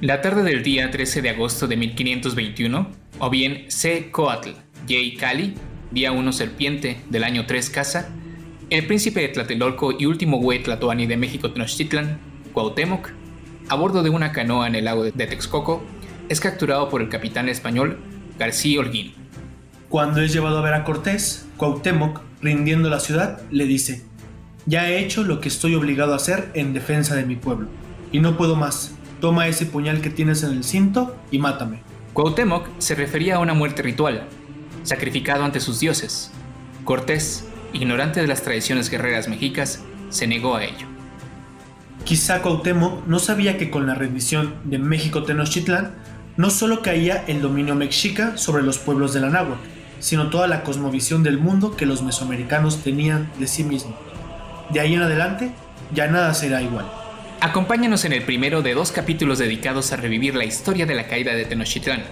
La tarde del día 13 de agosto de 1521, o bien C. Coatl, J. Cali, día 1 Serpiente del año 3 Casa, el príncipe de Tlatelolco y último güey tlatoani de México Tenochtitlan, Cuauhtémoc, a bordo de una canoa en el lago de Texcoco, es capturado por el capitán español García Holguín. Cuando es llevado a ver a Cortés, Cuauhtémoc, rindiendo la ciudad, le dice, ya he hecho lo que estoy obligado a hacer en defensa de mi pueblo, y no puedo más. Toma ese puñal que tienes en el cinto y mátame. Cuauhtémoc se refería a una muerte ritual, sacrificado ante sus dioses. Cortés, ignorante de las tradiciones guerreras mexicas, se negó a ello. Quizá Cuauhtémoc no sabía que con la rendición de México Tenochtitlán no solo caía el dominio mexica sobre los pueblos de la náhuatl, sino toda la cosmovisión del mundo que los mesoamericanos tenían de sí mismos. De ahí en adelante, ya nada será igual. Acompáñanos en el primero de dos capítulos dedicados a revivir la historia de la caída de Tenochtitlán,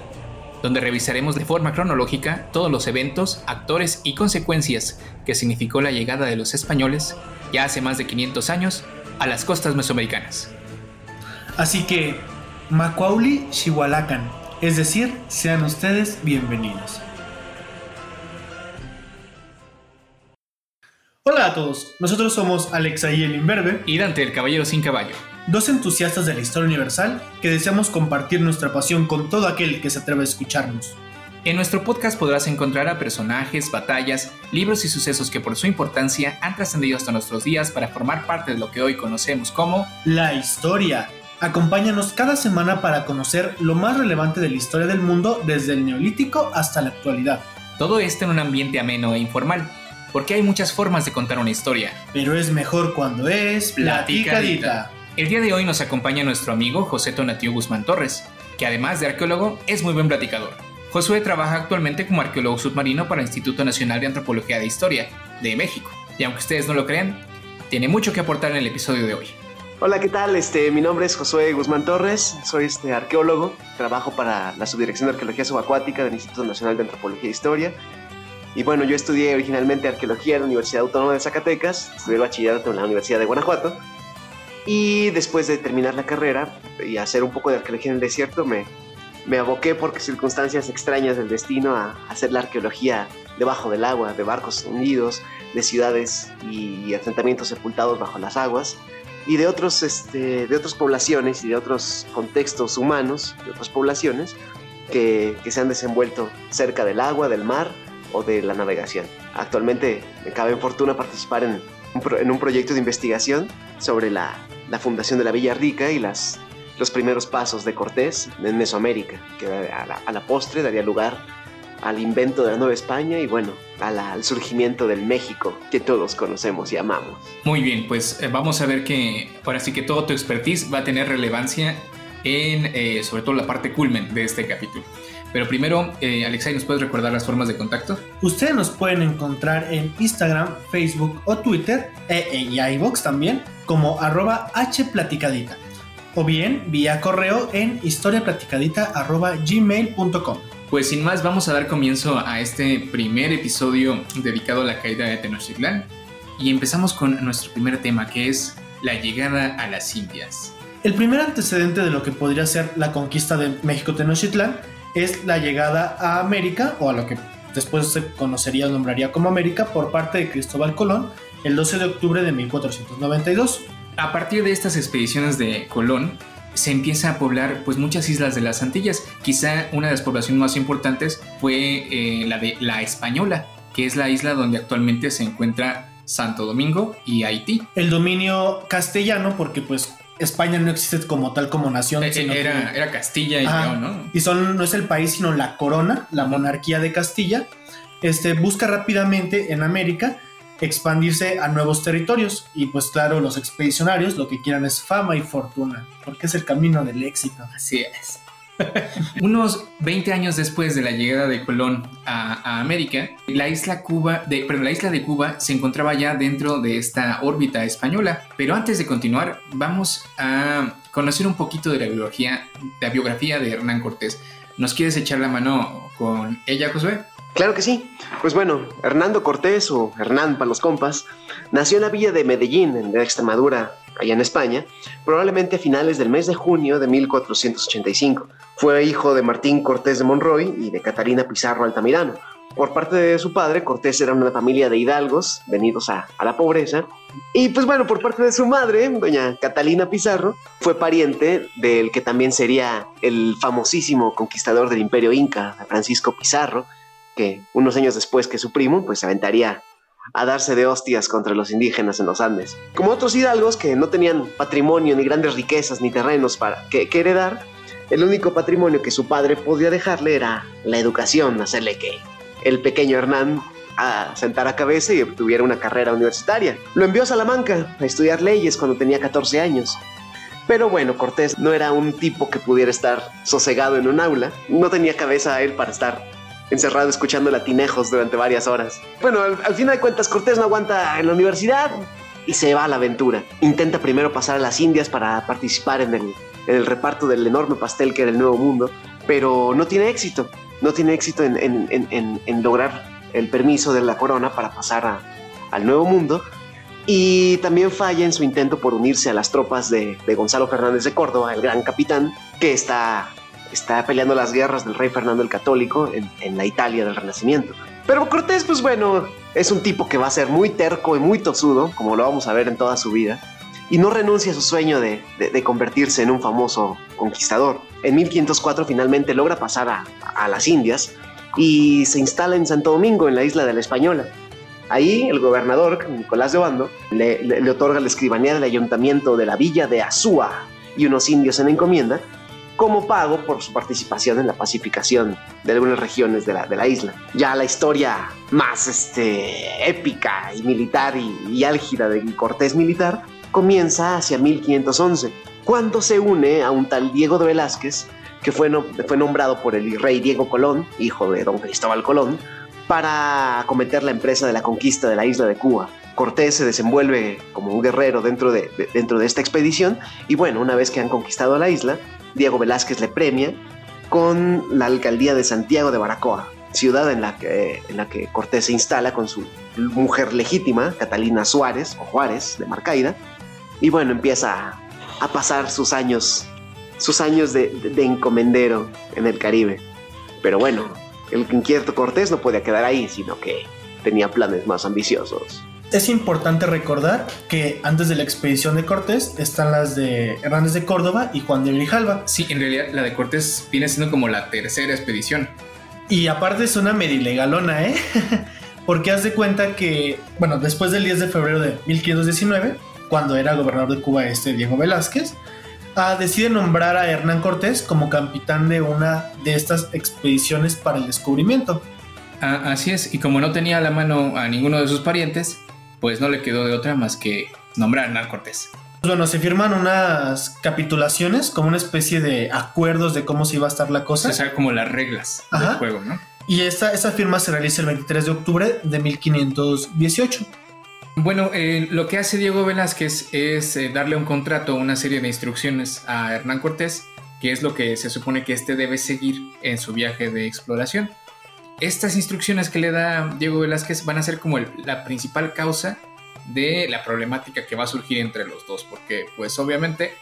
donde revisaremos de forma cronológica todos los eventos, actores y consecuencias que significó la llegada de los españoles, ya hace más de 500 años, a las costas mesoamericanas. Así que, Macuauli Xihualacan, es decir, sean ustedes bienvenidos. Hola a todos, nosotros somos Alexa y el Inverbe Y Dante, el caballero sin caballo. dos entusiastas de la historia universal que deseamos compartir nuestra pasión con todo aquel que se atreve a escucharnos. En nuestro podcast podrás encontrar a personajes, batallas, libros y sucesos que por su importancia han trascendido hasta nuestros días para formar parte de lo que hoy conocemos como La historia. Acompáñanos cada semana para conocer lo más relevante de la historia del mundo desde el neolítico hasta la actualidad. todo esto en un ambiente ameno e informal, porque hay muchas formas de contar una historia. Pero es mejor cuando es platicadita. El día de hoy nos acompaña nuestro amigo José Tonatiu Guzmán Torres, que además de arqueólogo es muy buen platicador. Josué trabaja actualmente como arqueólogo submarino para el Instituto Nacional de Antropología de Historia de México, y aunque ustedes no lo crean, tiene mucho que aportar en el episodio de hoy. Hola, ¿qué tal? Este, mi nombre es Josué Guzmán Torres, soy este, arqueólogo, trabajo para la Subdirección de Arqueología Subacuática del Instituto Nacional de Antropología e Historia. Y bueno, yo estudié originalmente arqueología en la Universidad Autónoma de Zacatecas, estudié bachillerato en la Universidad de Guanajuato. Y después de terminar la carrera y hacer un poco de arqueología en el desierto, me, me aboqué por circunstancias extrañas del destino a hacer la arqueología debajo del agua, de barcos hundidos, de ciudades y asentamientos sepultados bajo las aguas y de otros este, de otras poblaciones y de otros contextos humanos de otras poblaciones que, que se han desenvuelto cerca del agua, del mar o de la navegación. Actualmente me cabe fortuna participar en un, pro- en un proyecto de investigación sobre la, la fundación de la Villa Rica y las, los primeros pasos de Cortés en Mesoamérica, que a la, a la postre daría lugar al invento de la Nueva España y bueno, la- al surgimiento del México que todos conocemos y amamos. Muy bien, pues eh, vamos a ver que ahora sí que todo tu expertise va a tener relevancia en eh, sobre todo la parte culmen de este capítulo. Pero primero, eh, Alexei, ¿nos puedes recordar las formas de contacto? Ustedes nos pueden encontrar en Instagram, Facebook o Twitter e, e- y también como arroba hplaticadita o bien vía correo en historiaplaticadita arroba gmail.com. Pues sin más, vamos a dar comienzo a este primer episodio dedicado a la caída de Tenochtitlán y empezamos con nuestro primer tema que es la llegada a las Indias. El primer antecedente de lo que podría ser la conquista de México Tenochtitlán es la llegada a América o a lo que después se conocería o nombraría como América por parte de Cristóbal Colón el 12 de octubre de 1492. A partir de estas expediciones de Colón, se empieza a poblar pues muchas islas de las Antillas. Quizá una de las poblaciones más importantes fue eh, la de La Española, que es la isla donde actualmente se encuentra Santo Domingo y Haití. El dominio castellano porque pues España no existe como tal como nación. Eh, sino Era, que- era Castilla y. León, ¿no? y son, no es el país, sino la corona, la monarquía de Castilla, este, busca rápidamente en América expandirse a nuevos territorios. Y pues claro, los expedicionarios lo que quieran es fama y fortuna, porque es el camino del éxito. Así es. Unos 20 años después de la llegada de Colón a, América, la isla, Cuba de, perdón, la isla de Cuba se encontraba ya dentro de esta órbita española. Pero antes de continuar, vamos a conocer un poquito de la biografía, la biografía de Hernán Cortés. ¿Nos quieres echar la mano con ella, Josué? Claro que sí. Pues bueno, Hernando Cortés o Hernán para los compas nació en la villa de Medellín, en Extremadura, allá en España, probablemente a finales del mes de junio de 1485. Fue hijo de Martín Cortés de Monroy y de Catalina Pizarro Altamirano. Por parte de su padre, Cortés era una familia de hidalgos venidos a, la pobreza. Y pues bueno, por parte de su madre, doña Catalina Pizarro, fue pariente del que también sería el famosísimo conquistador del imperio inca, Francisco Pizarro, que unos años después que su primo, pues se aventaría a darse de hostias contra los indígenas en los Andes. Como otros hidalgos que no tenían patrimonio, ni grandes riquezas, ni terrenos para que, heredar, el único patrimonio que su padre podía dejarle era la educación, hacerle que el pequeño Hernán a sentar a cabeza y obtuviera una carrera universitaria. Lo envió a Salamanca a estudiar leyes cuando tenía 14 años. Pero bueno, Cortés no era un tipo que pudiera estar sosegado en un aula, no tenía cabeza a él para estar encerrado escuchando latinejos durante varias horas. Bueno, al, al final de cuentas, Cortés no aguanta en la universidad y se va a la aventura. Intenta primero pasar a las Indias para participar en el, reparto del enorme pastel que era el Nuevo Mundo, pero no tiene éxito. No tiene éxito en, lograr el permiso de la corona para pasar al Nuevo Mundo. Y también falla en su intento por unirse a las tropas de Gonzalo Fernández de Córdoba, el gran capitán, que está está peleando las guerras del rey Fernando el Católico en, en, la Italia del Renacimiento. Pero Cortés, pues bueno, es un tipo que va a ser muy terco y muy tosudo, como lo vamos a ver en toda su vida, y no renuncia a su sueño de, de, convertirse en un famoso conquistador. En 1504 finalmente logra pasar a, a las Indias y se instala en Santo Domingo, en la isla de la Española. Ahí el gobernador, Nicolás de Obando, le, le, le otorga la escribanía del ayuntamiento de la villa de Azúa y unos indios en encomienda, como pago por su participación en la pacificación de algunas regiones de la, de la isla. Ya la historia más este, épica y militar y, y álgida de Cortés militar comienza hacia 1511, cuando se une a un tal Diego de Velázquez, que fue, no, fue nombrado por el rey Diego Colón, hijo de don Cristóbal Colón, para acometer la empresa de la conquista de la isla de Cuba. Cortés se desenvuelve como un guerrero dentro de, de, dentro de esta expedición y bueno, una vez que han conquistado la isla, Diego Velázquez le premia con la alcaldía de Santiago de Baracoa, ciudad en la que, en la que Cortés se instala con su mujer legítima, Catalina Suárez o Juárez de Marcaida, y bueno, empieza a, pasar sus años, sus años de, de, de encomendero en el Caribe. Pero bueno, el inquieto Cortés no podía quedar ahí, sino que tenía planes más ambiciosos. Es importante recordar que antes de la expedición de Cortés están las de Hernández de Córdoba y Juan de Grijalva. Sí, en realidad la de Cortés viene siendo como la tercera expedición. Y aparte es una medio ilegalona, ¿eh? Porque haz de cuenta que, bueno, después del 10 de febrero de 1519, cuando era gobernador de Cuba este Diego Velázquez, uh, decide nombrar a Hernán Cortés como capitán de una de estas expediciones para el descubrimiento. Ah, así es, y como no tenía a la mano a ninguno de sus parientes, pues no le quedó de otra más que nombrar a Hernán Cortés. Bueno, se firman unas capitulaciones, como una especie de acuerdos de cómo se iba a estar la cosa. O sea, como las reglas Ajá. del juego, ¿no? Y esta, esa firma se realiza el 23 de octubre de 1518. Bueno, eh, lo que hace Diego Velázquez es eh, darle un contrato, una serie de instrucciones a Hernán Cortés, que es lo que se supone que éste debe seguir en su viaje de exploración estas instrucciones que le da Diego Velázquez van a ser como la principal causa de la problemática que va a surgir entre los dos, porque pues obviamente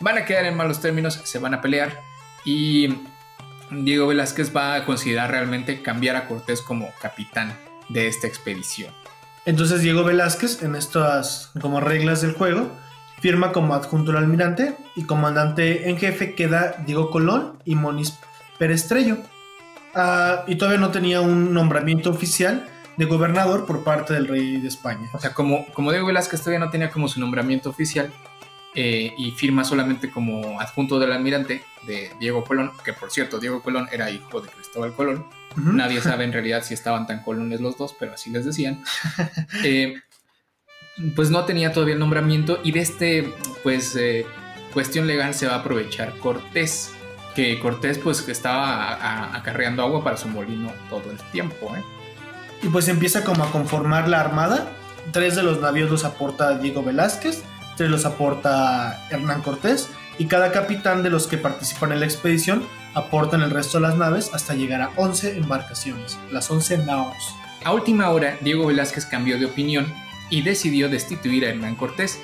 van a quedar en malos términos, se van a pelear y Diego Velázquez va a considerar realmente cambiar a Cortés como capitán de esta expedición. Entonces Diego Velázquez, en estas como reglas del juego, firma como adjunto al almirante y comandante en jefe queda Diego Colón y Moniz Perestrello. Uh, y todavía no tenía un nombramiento oficial de gobernador por parte del rey de España. O sea, como, como Diego Velázquez todavía no tenía como su nombramiento oficial eh, y firma solamente como adjunto del almirante de Diego Colón, que por cierto, Diego Colón era hijo de Cristóbal Colón. Uh -huh. Nadie sabe en realidad si estaban tan colones los dos, pero así les decían. eh, pues no tenía todavía el nombramiento y de este, pues, eh, cuestión legal se va a aprovechar Cortés que Cortés pues estaba acarreando agua para su molino todo el tiempo. ¿eh? Y pues empieza como a conformar la armada. Tres de los navíos los aporta Diego Velázquez, tres los aporta Hernán Cortés y cada capitán de los que participan en la expedición aportan el resto de las naves hasta llegar a 11 embarcaciones, las 11 naos. A última hora, Diego Velázquez cambió de opinión y decidió destituir a Hernán Cortés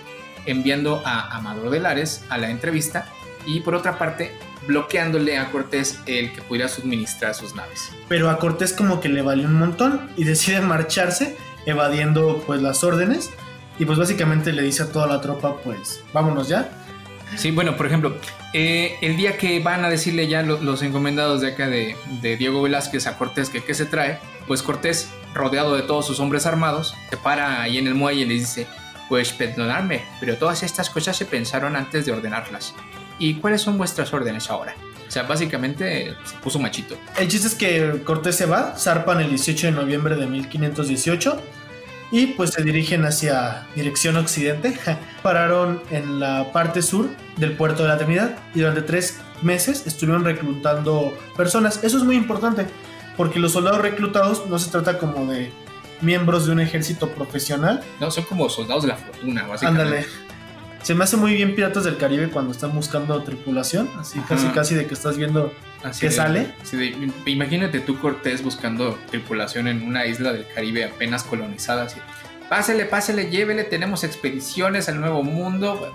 enviando a Amador de Lares a la entrevista y por otra parte bloqueándole a Cortés el que pudiera suministrar sus naves. Pero a Cortés como que le valió un montón y decide marcharse evadiendo pues las órdenes y pues básicamente le dice a toda la tropa pues vámonos ya. Sí, bueno, por ejemplo, eh, el día que van a decirle ya los, encomendados de acá de, Diego Velázquez a Cortés que qué se trae, pues Cortés, rodeado de todos sus hombres armados, se para ahí en el muelle y les dice, pues perdonadme, pero todas estas cosas se pensaron antes de ordenarlas. ¿Y cuáles son vuestras órdenes ahora? O sea, básicamente se puso machito. El chiste es que Cortés se va, zarpan el 18 de noviembre de 1518 y pues se dirigen hacia dirección occidente. Pararon en la parte sur del puerto de la Trinidad y durante tres meses estuvieron reclutando personas. Eso es muy importante porque los soldados reclutados no se trata como de miembros de un ejército profesional. No, son como soldados de la fortuna, básicamente. Ándale. Se me hace muy bien Piratas del Caribe cuando están buscando tripulación, así casi casi de que estás viendo que sale. imagínate tú Cortés buscando tripulación en una isla del Caribe apenas colonizada, así. Pásele, pásele, llévele, tenemos expediciones al Nuevo Mundo,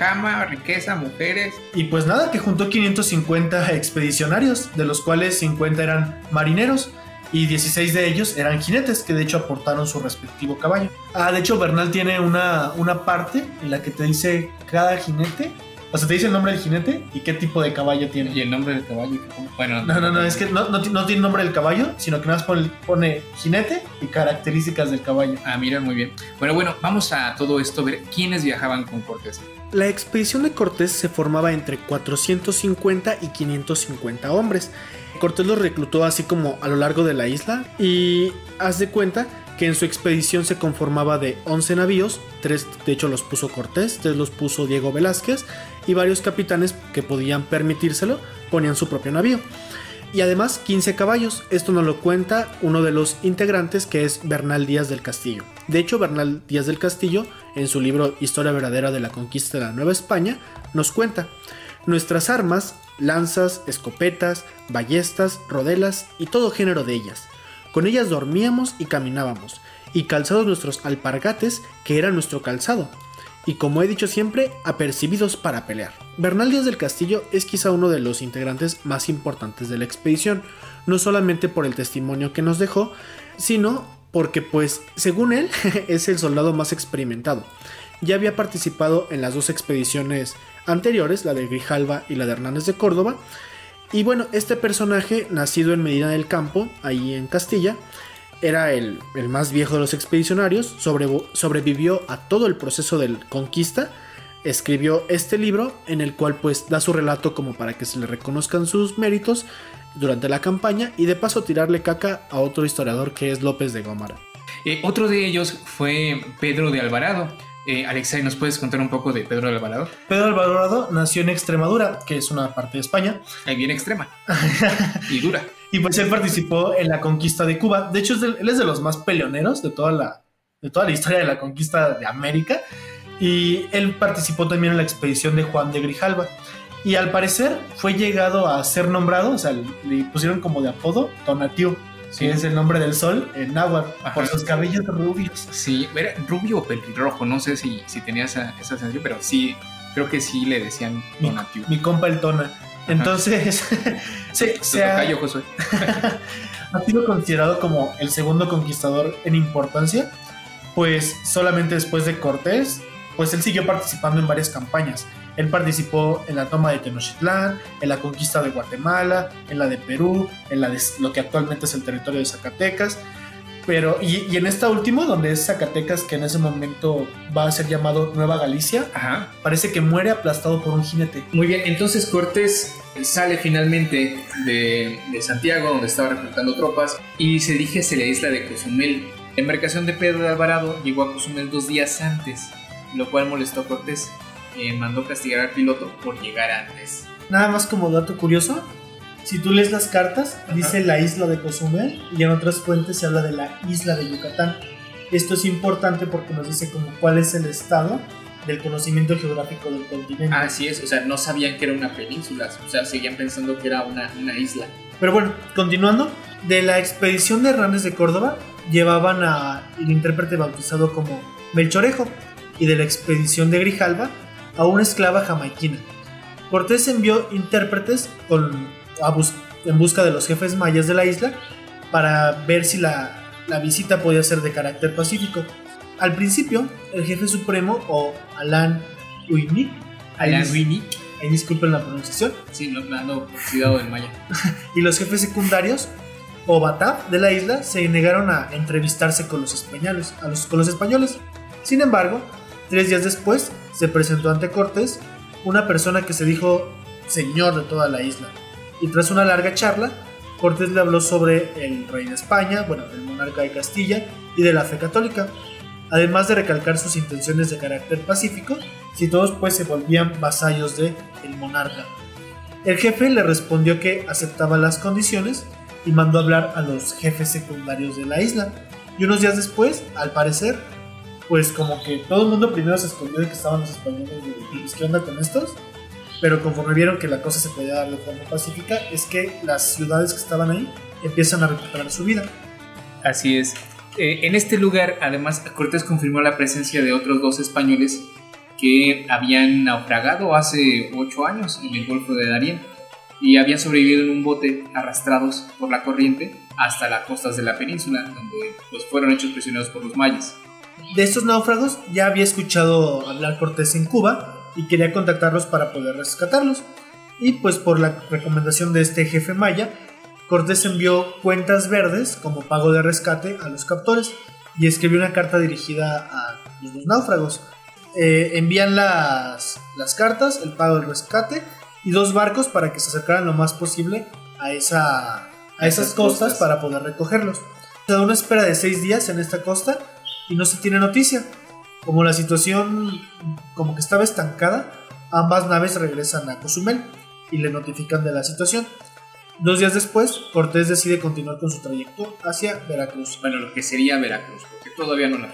jama, riqueza, mujeres. Y pues nada, que juntó 550 expedicionarios, de los cuales 50 eran marineros y 16 de ellos eran jinetes que de hecho aportaron su respectivo caballo. Ah, de hecho Bernal tiene una, una parte en la que te dice cada jinete o sea, te dice el nombre del jinete y qué tipo de caballo tiene. Y el nombre del caballo. Bueno, no, no, no, es que no, no, tiene nombre del caballo, sino que nada más pone, pone, jinete y características del caballo. Ah, mira, muy bien. Bueno, bueno, vamos a todo esto, ver quiénes viajaban con Cortés. La expedición de Cortés se formaba entre 450 y 550 hombres. Cortés los reclutó así como a lo largo de la isla y haz de cuenta que en su expedición se conformaba de 11 navíos, tres de hecho los puso Cortés, tres los puso Diego Velázquez y varios capitanes que podían permitírselo ponían su propio navío. Y además 15 caballos, esto nos lo cuenta uno de los integrantes que es Bernal Díaz del Castillo. De hecho, Bernal Díaz del Castillo, en su libro Historia verdadera de la conquista de la Nueva España, nos cuenta, nuestras armas, lanzas, escopetas, ballestas, rodelas y todo género de ellas con ellas dormíamos y caminábamos, y calzados nuestros alpargates, que era nuestro calzado, y como he dicho siempre, apercibidos para pelear. Bernal Díaz del Castillo es quizá uno de los integrantes más importantes de la expedición, no solamente por el testimonio que nos dejó, sino porque pues, según él, es el soldado más experimentado. Ya había participado en las dos expediciones anteriores, la de Grijalva y la de Hernández de Córdoba, y bueno, este personaje, nacido en Medina del Campo, ahí en Castilla, era el, más viejo de los expedicionarios, sobrevivió a todo el proceso de conquista, escribió este libro en el cual pues da su relato como para que se le reconozcan sus méritos durante la campaña y de paso tirarle caca a otro historiador que es López de Gómara. Eh, otro de ellos fue Pedro de Alvarado, eh, Alexei, ¿nos puedes contar un poco de Pedro Alvarado? Pedro Alvarado nació en Extremadura, que es una parte de España. Ahí bien extrema. y dura. Y pues él participó en la conquista de Cuba. De hecho, él es de los más peleoneros de toda, la, de toda la historia de la conquista de América. Y él participó también en la expedición de Juan de Grijalva. Y al parecer fue llegado a ser nombrado, o sea, le pusieron como de apodo Tonatiuh Sí. es el nombre del sol en náhuatl, por sus cabellos rubios. Sí, era rubio o pelirrojo, no sé si, si tenía esa, esa sensación, pero sí, creo que sí le decían Tonatiuh. Mi, compa el Tona. Entonces, se ha, ha sido considerado como el segundo conquistador en importancia, pues solamente después de Cortés, pues él siguió participando en varias campañas. Él participó en la toma de Tenochtitlán, en la conquista de Guatemala, en la de Perú, en la de lo que actualmente es el territorio de Zacatecas. Pero, y, en esta última, donde es Zacatecas, que en ese momento va a ser llamado Nueva Galicia, parece que muere aplastado por un jinete. Muy bien, entonces Cortés sale finalmente de, de Santiago, donde estaba reclutando tropas, y se dirige hacia la isla de Cozumel. La embarcación de Pedro de Alvarado llegó a Cozumel dos días antes, lo cual molestó a Cortés mandó castigar al piloto por llegar antes. Nada más como dato curioso, si tú lees las cartas, dice la isla de Cozumel y en otras fuentes se habla de la isla de Yucatán. Esto es importante porque nos dice como cuál es el estado del conocimiento geográfico del continente. Así es, o sea, no sabían que era una península, o sea, seguían pensando que era una, una isla. Pero bueno, continuando, de la expedición de Hernández de Córdoba llevaban a el intérprete bautizado como Melchorejo, y de la expedición de Grijalva a una esclava jamaiquina. Cortés envió intérpretes con, en busca de los jefes mayas de la isla para ver si la, visita podía ser de carácter pacífico. Al principio, el jefe supremo o Alan Uinic, Alan ahí disculpen la pronunciación, sí, no, no, cuidado del maya, y los jefes secundarios o Batap de la isla se negaron a entrevistarse con los españoles, a los, con los españoles. Sin embargo, tres días después se presentó ante Cortés una persona que se dijo señor de toda la isla. Y tras una larga charla, Cortés le habló sobre el rey de España, bueno, el monarca de Castilla y de la fe católica, además de recalcar sus intenciones de carácter pacífico, si todos pues se volvían vasallos de el monarca. El jefe le respondió que aceptaba las condiciones y mandó hablar a los jefes secundarios de la isla. Y unos días después, al parecer, pues como que todo el mundo primero se escondió de que estaban los españoles de pues, ¿qué onda con estos? Pero conforme vieron que la cosa se podía dar de forma pacífica, es que las ciudades que estaban ahí empiezan a recuperar su vida. Así es. Eh, en este lugar, además, Cortés confirmó la presencia de otros dos españoles que habían naufragado hace ocho años en el Golfo de Darién y habían sobrevivido en un bote arrastrados por la corriente hasta las costas de la península, donde pues, fueron hechos prisioneros por los mayas. De estos náufragos ya había escuchado hablar Cortés en Cuba y quería contactarlos para poder rescatarlos. Y pues por la recomendación de este jefe maya, Cortés envió cuentas verdes como pago de rescate a los captores y escribió una carta dirigida a los náufragos. Eh, envían las, las cartas, el pago del rescate y dos barcos para que se acercaran lo más posible a, esa, a esas, costas, para poder recogerlos. Se da una espera de seis días en esta costa y no se tiene noticia. Como la situación como que estaba estancada, ambas naves regresan a Cozumel y le notifican de la situación. Dos días después, Cortés decide continuar con su trayecto hacia Veracruz. Bueno, lo que sería Veracruz, porque todavía no la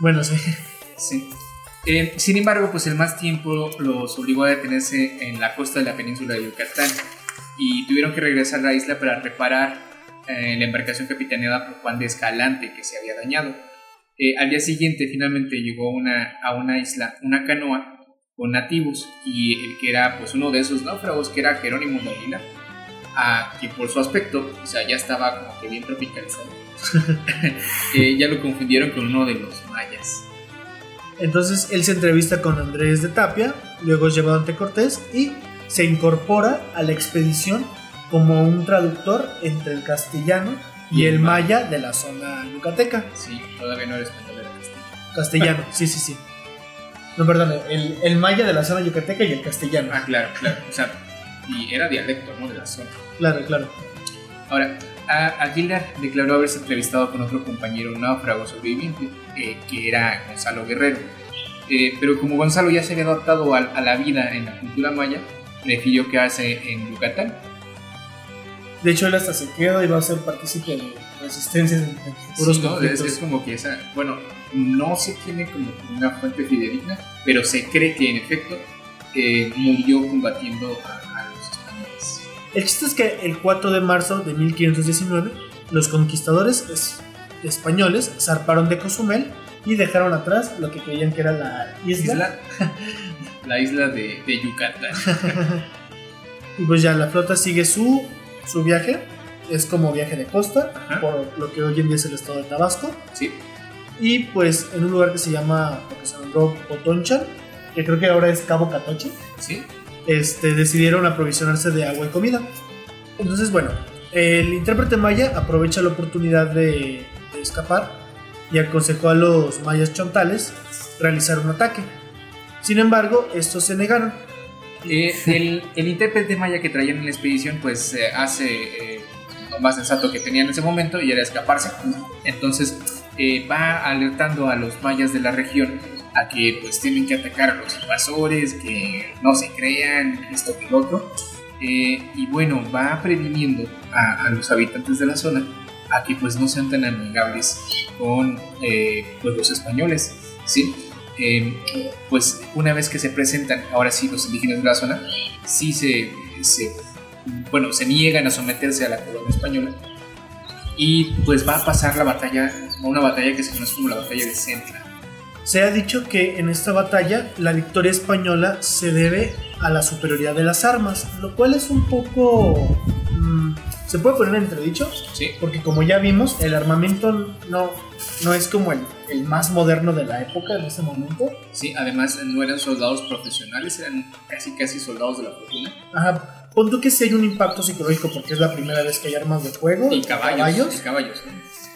Bueno, sí. Sí. Eh, sin embargo, pues el más tiempo los obligó a detenerse en la costa de la península de Yucatán y tuvieron que regresar a la isla para reparar eh, la embarcación capitaneada por Juan de Escalante que se había dañado. Eh, al día siguiente finalmente llegó una, a una isla una canoa con nativos y el que era pues uno de esos náufragos que era Jerónimo de que por su aspecto, o sea, ya estaba como que bien tropicalizado, ya lo confundieron con uno de los mayas. Entonces él se entrevista con Andrés de Tapia, luego es llevado ante Cortés y se incorpora a la expedición como un traductor entre el castellano y, el maya de la zona yucateca. Sí, todavía no eres castellano. Castellano, sí, sí, sí. No, perdón, el, el, maya de la zona yucateca y el castellano. Ah, claro, claro. O sea, y era dialecto, ¿no? De la zona. Claro, claro. Ahora, Aguilar declaró haberse entrevistado con otro compañero náufrago sobreviviente, eh, que era Gonzalo Guerrero. Eh, pero como Gonzalo ya se había adaptado a, la vida en la cultura maya, prefirió quedarse en Yucatán. De hecho, él hasta se queda y va a ser partícipe de resistencias en, futuros ¿no? es, como que esa, bueno, no se tiene como una fuente fidedigna, pero se cree que en efecto eh, murió combatiendo a, el chiste es que el 4 de marzo de 1519 los conquistadores españoles zarparon de Cozumel y dejaron atrás lo que creían que era la isla. la isla de, Yucatán. y pues ya la flota sigue su, su viaje. Es como viaje de costa, por lo que hoy en día es el estado de Tabasco. Sí. Y pues en un lugar que se llama, porque se nombró Potonchan, que creo que ahora es Cabo Catoche. Sí este, decidieron aprovisionarse de agua y comida. Entonces, bueno, el intérprete maya aprovecha la oportunidad de, escapar y aconsejó a los mayas chontales realizar un ataque. Sin embargo, estos se negaron. Eh, el, intérprete maya que traían en la expedición pues eh, hace eh, lo más sensato que tenía en ese momento y era escaparse. Entonces va alertando a los mayas de la región a que pues tienen que atacar a los invasores, que no se crean esto que lo otro. Eh, y bueno, va previniendo a, los habitantes de la zona a que pues no sean tan amigables con eh, pues, los españoles, ¿sí? Em, pues una vez que se presentan, ahora sí, los indígenas de la zona, sí se, se, bueno, se niegan a someterse a la colonia española y pues va a pasar la batalla, una batalla que se conoce como la batalla de Centra. Se ha dicho que en esta batalla la victoria española se debe a la superioridad de las armas, lo cual es un poco... mm, se puede poner en entredicho, Sí. porque como ya vimos, el armamento no, no es como el, el más moderno de la época en ese momento. Sí, además no eran soldados profesionales, eran casi casi soldados de la fortuna. Ajá, pon tú que sí hay un impacto psicológico porque es la primera vez que hay armas de fuego Y caballos. Y caballos.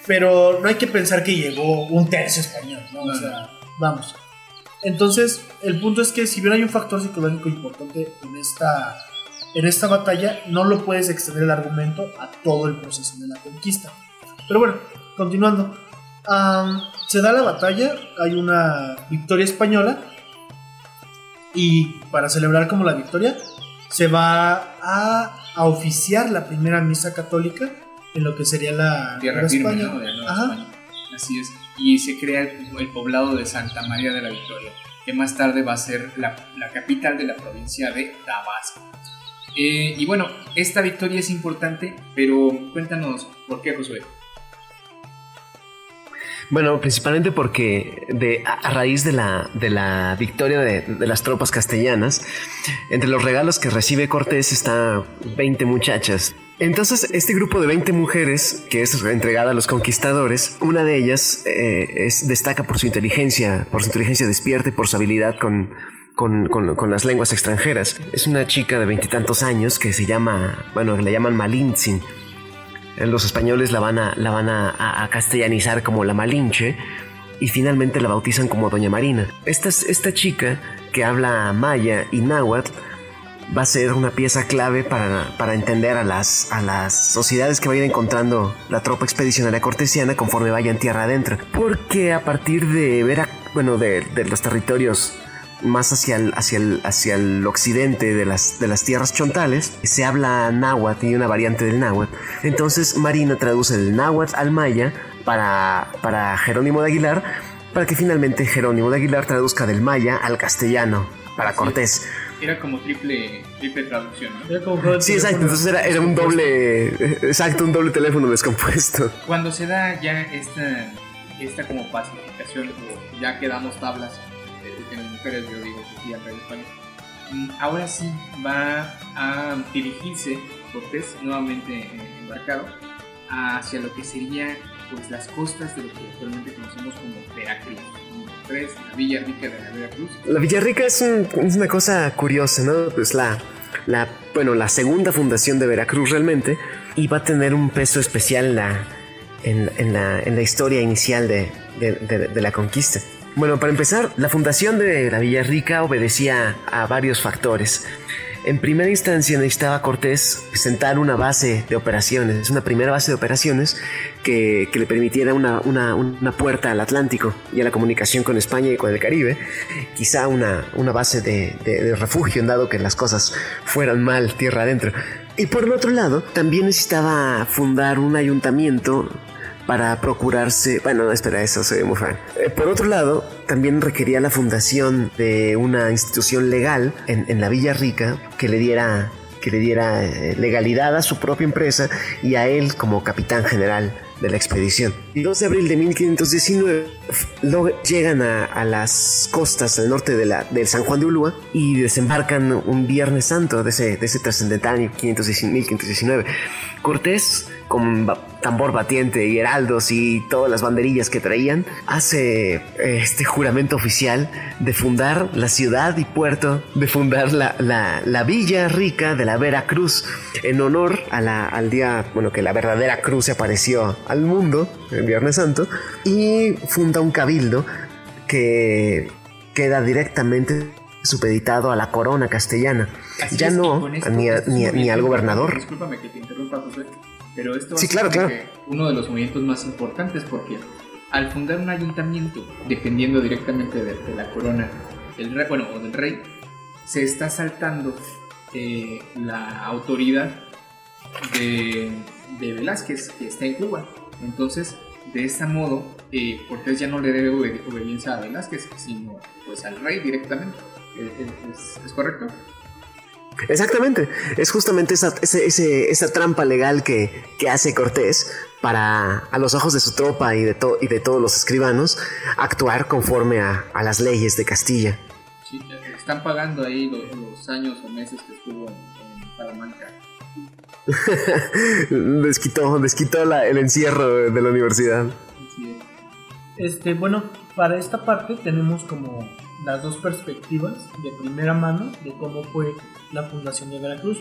pero no hay que pensar que llegó un tercio español, ¿no? O No, sea, vamos. Entonces, el punto es que si bien hay un factor psicológico importante en esta, en esta batalla, no lo puedes extender el argumento a todo el proceso de la conquista. Pero bueno, continuando. Se da la batalla, hay una victoria española y para celebrar como la victoria se va a, a oficiar la primera misa católica en lo que sería la Tierra Nueva firme, España. ¿no? De Nueva Ajá. España. Así es. Y se crea el, el poblado de Santa María de la Victoria, que más tarde va a ser la, la capital de la provincia de Tabasco. Eh, y bueno, esta victoria es importante, pero cuéntanos por qué, Josué. Bueno, principalmente porque de, a raíz de la, de la victoria de, de las tropas castellanas, entre los regalos que recibe Cortés está 20 muchachas. Entonces, este grupo de 20 mujeres, que es entregada a los conquistadores, una de ellas eh, es- destaca por su inteligencia, por su inteligencia despierta y por su habilidad con, con, con- las lenguas extranjeras. Es una chica de veintitantos años que se llama, bueno, le llaman Malintzin. Los españoles la van a, la van a, a- a castellanizar como la Malinche y finalmente la bautizan como Doña Marina. Esta, esta chica que habla maya y náhuatl va a ser una pieza clave para, para entender a las, a las sociedades que va a ir encontrando la tropa expedicionaria cortesiana conforme vayan tierra adentro. Porque a partir de Vera, bueno, de, de los territorios más hacia el, hacia el, hacia el occidente de las, de las tierras chontales, se habla náhuatl y una variante del náhuatl. Entonces Marina traduce el náhuatl al maya para, para Jerónimo de Aguilar, para que finalmente Jerónimo de Aguilar traduzca del maya al castellano para Sí. Cortés. Era como triple, triple traducción, ¿no? Era como Sí, exacto. Entonces era, era un doble, exacto, un doble teléfono descompuesto. Cuando se da ya esta, esta como pacificación, ya quedamos tablas, mm, ahora sí va a dirigirse Cortés, nuevamente embarcado, hacia lo que sería pues las costas de lo que actualmente conocemos como Veracruz. Número 3, la Villa Rica de la Veracruz. La Villarrica es, un- es una cosa curiosa, ¿no? Pues la, la, bueno, la segunda fundación de Veracruz realmente, y va a tener un peso especial en la, en, en la, en la historia inicial de, de- de- de la conquista. Bueno, para empezar, la fundación de la Villarrica obedecía a varios factores. En primera instancia necesitaba Cortés sentar una base de operaciones, una primera base de operaciones que, le permitiera una, una- una puerta al Atlántico y a la comunicación con España y con el Caribe, quizá una, una base de, de- de refugio dado que las cosas fueran mal tierra adentro. Y por el otro lado, también necesitaba fundar un ayuntamiento para procurarse, bueno, no, espera, eso soy muy fan. Eh, por otro lado, también requería la fundación de una institución legal en, en la Villa Rica que le diera que le diera eh, legalidad a su propia empresa y a él como capitán general de la expedición. El 2 de abril de 1519 f- lo- llegan a, a las costas del norte de la, del San Juan de Ulúa y desembarcan un Viernes Santo de ese, de ese trascendental año 519, 1519. Cortés, con tambor batiente y heraldos y todas las banderillas que traían, hace eh, este juramento oficial de fundar la ciudad y puerto, de fundar la, la- la villa rica de la Veracruz, en honor a la- al día, bueno, que la verdadera cruz se apareció al mundo, el Viernes Santo, y funda un cabildo que queda directamente supeditado a la corona castellana. Así ya no ni, a- ni ni al gobernador. Discúlpame que te interrumpa, José, pero esto va Sí, a ser claro, claro. uno de los movimientos más importantes porque al fundar un ayuntamiento dependiendo directamente de, de la corona del rey, bueno, o del rey, se está saltando eh, la autoridad de, de Velázquez que está en Cuba. Entonces, de este modo, eh, Cortés ya no le debe obedi- obediencia a Velázquez, sino pues al rey directamente. ¿Es, es- es correcto? Exactamente, es justamente esa, esa trampa legal que, que, hace Cortés para, a los ojos de su tropa y de, y de todos los escribanos, actuar conforme a, a, las leyes de Castilla. Sí, están pagando ahí los, años o meses que estuvo en, Salamanca. desquitó desquitó el encierro de la universidad. Este, bueno, para esta parte tenemos como las dos perspectivas de primera mano de cómo fue la fundación de Veracruz.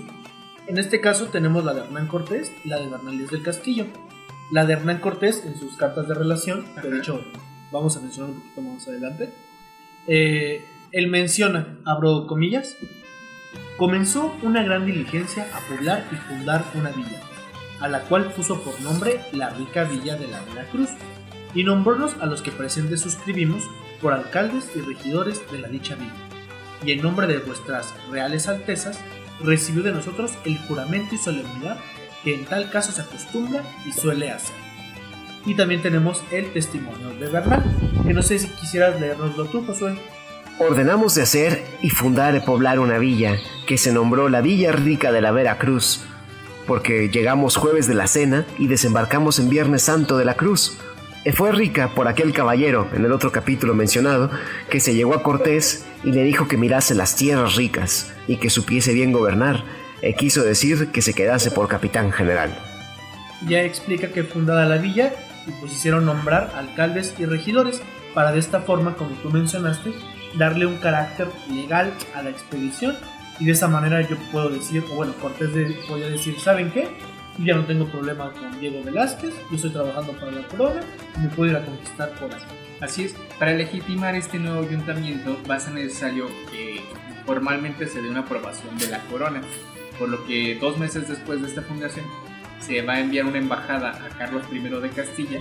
En este caso tenemos la de Hernán Cortés y la de Bernal del Castillo. La de Hernán Cortés en sus cartas de relación, que de hecho vamos a mencionar un poquito más adelante, eh, él menciona, abro comillas, comenzó una gran diligencia a poblar y fundar una villa, a la cual puso por nombre la rica villa de la Veracruz, y nombrónos a los que presentes suscribimos por alcaldes y regidores de la dicha villa. Y en nombre de vuestras reales altezas, recibió de nosotros el juramento y solemnidad que en tal caso se acostumbra y suele hacer. Y también tenemos el testimonio de Bernal, que no sé si quisieras leernoslo tú, Josué. Ordenamos de hacer y fundar y poblar una villa, que se nombró la Villa Rica de la Veracruz, porque llegamos jueves de la cena y desembarcamos en Viernes Santo de la Cruz, fue rica por aquel caballero, en el otro capítulo mencionado, que se llegó a Cortés y le dijo que mirase las tierras ricas y que supiese bien gobernar, e quiso decir que se quedase por capitán general. Ya explica que fundada la villa y pues hicieron nombrar alcaldes y regidores para de esta forma, como tú mencionaste, darle un carácter legal a la expedición y de esa manera yo puedo decir, o bueno, Cortés podía decir, ¿saben qué? Ya no tengo problema con Diego Velázquez, yo estoy trabajando para la corona me puedo ir a conquistar por ahí. Así es, para legitimar este nuevo ayuntamiento va a ser necesario que formalmente se dé una aprobación de la corona, por lo que dos meses después de esta fundación se va a enviar una embajada a Carlos I de Castilla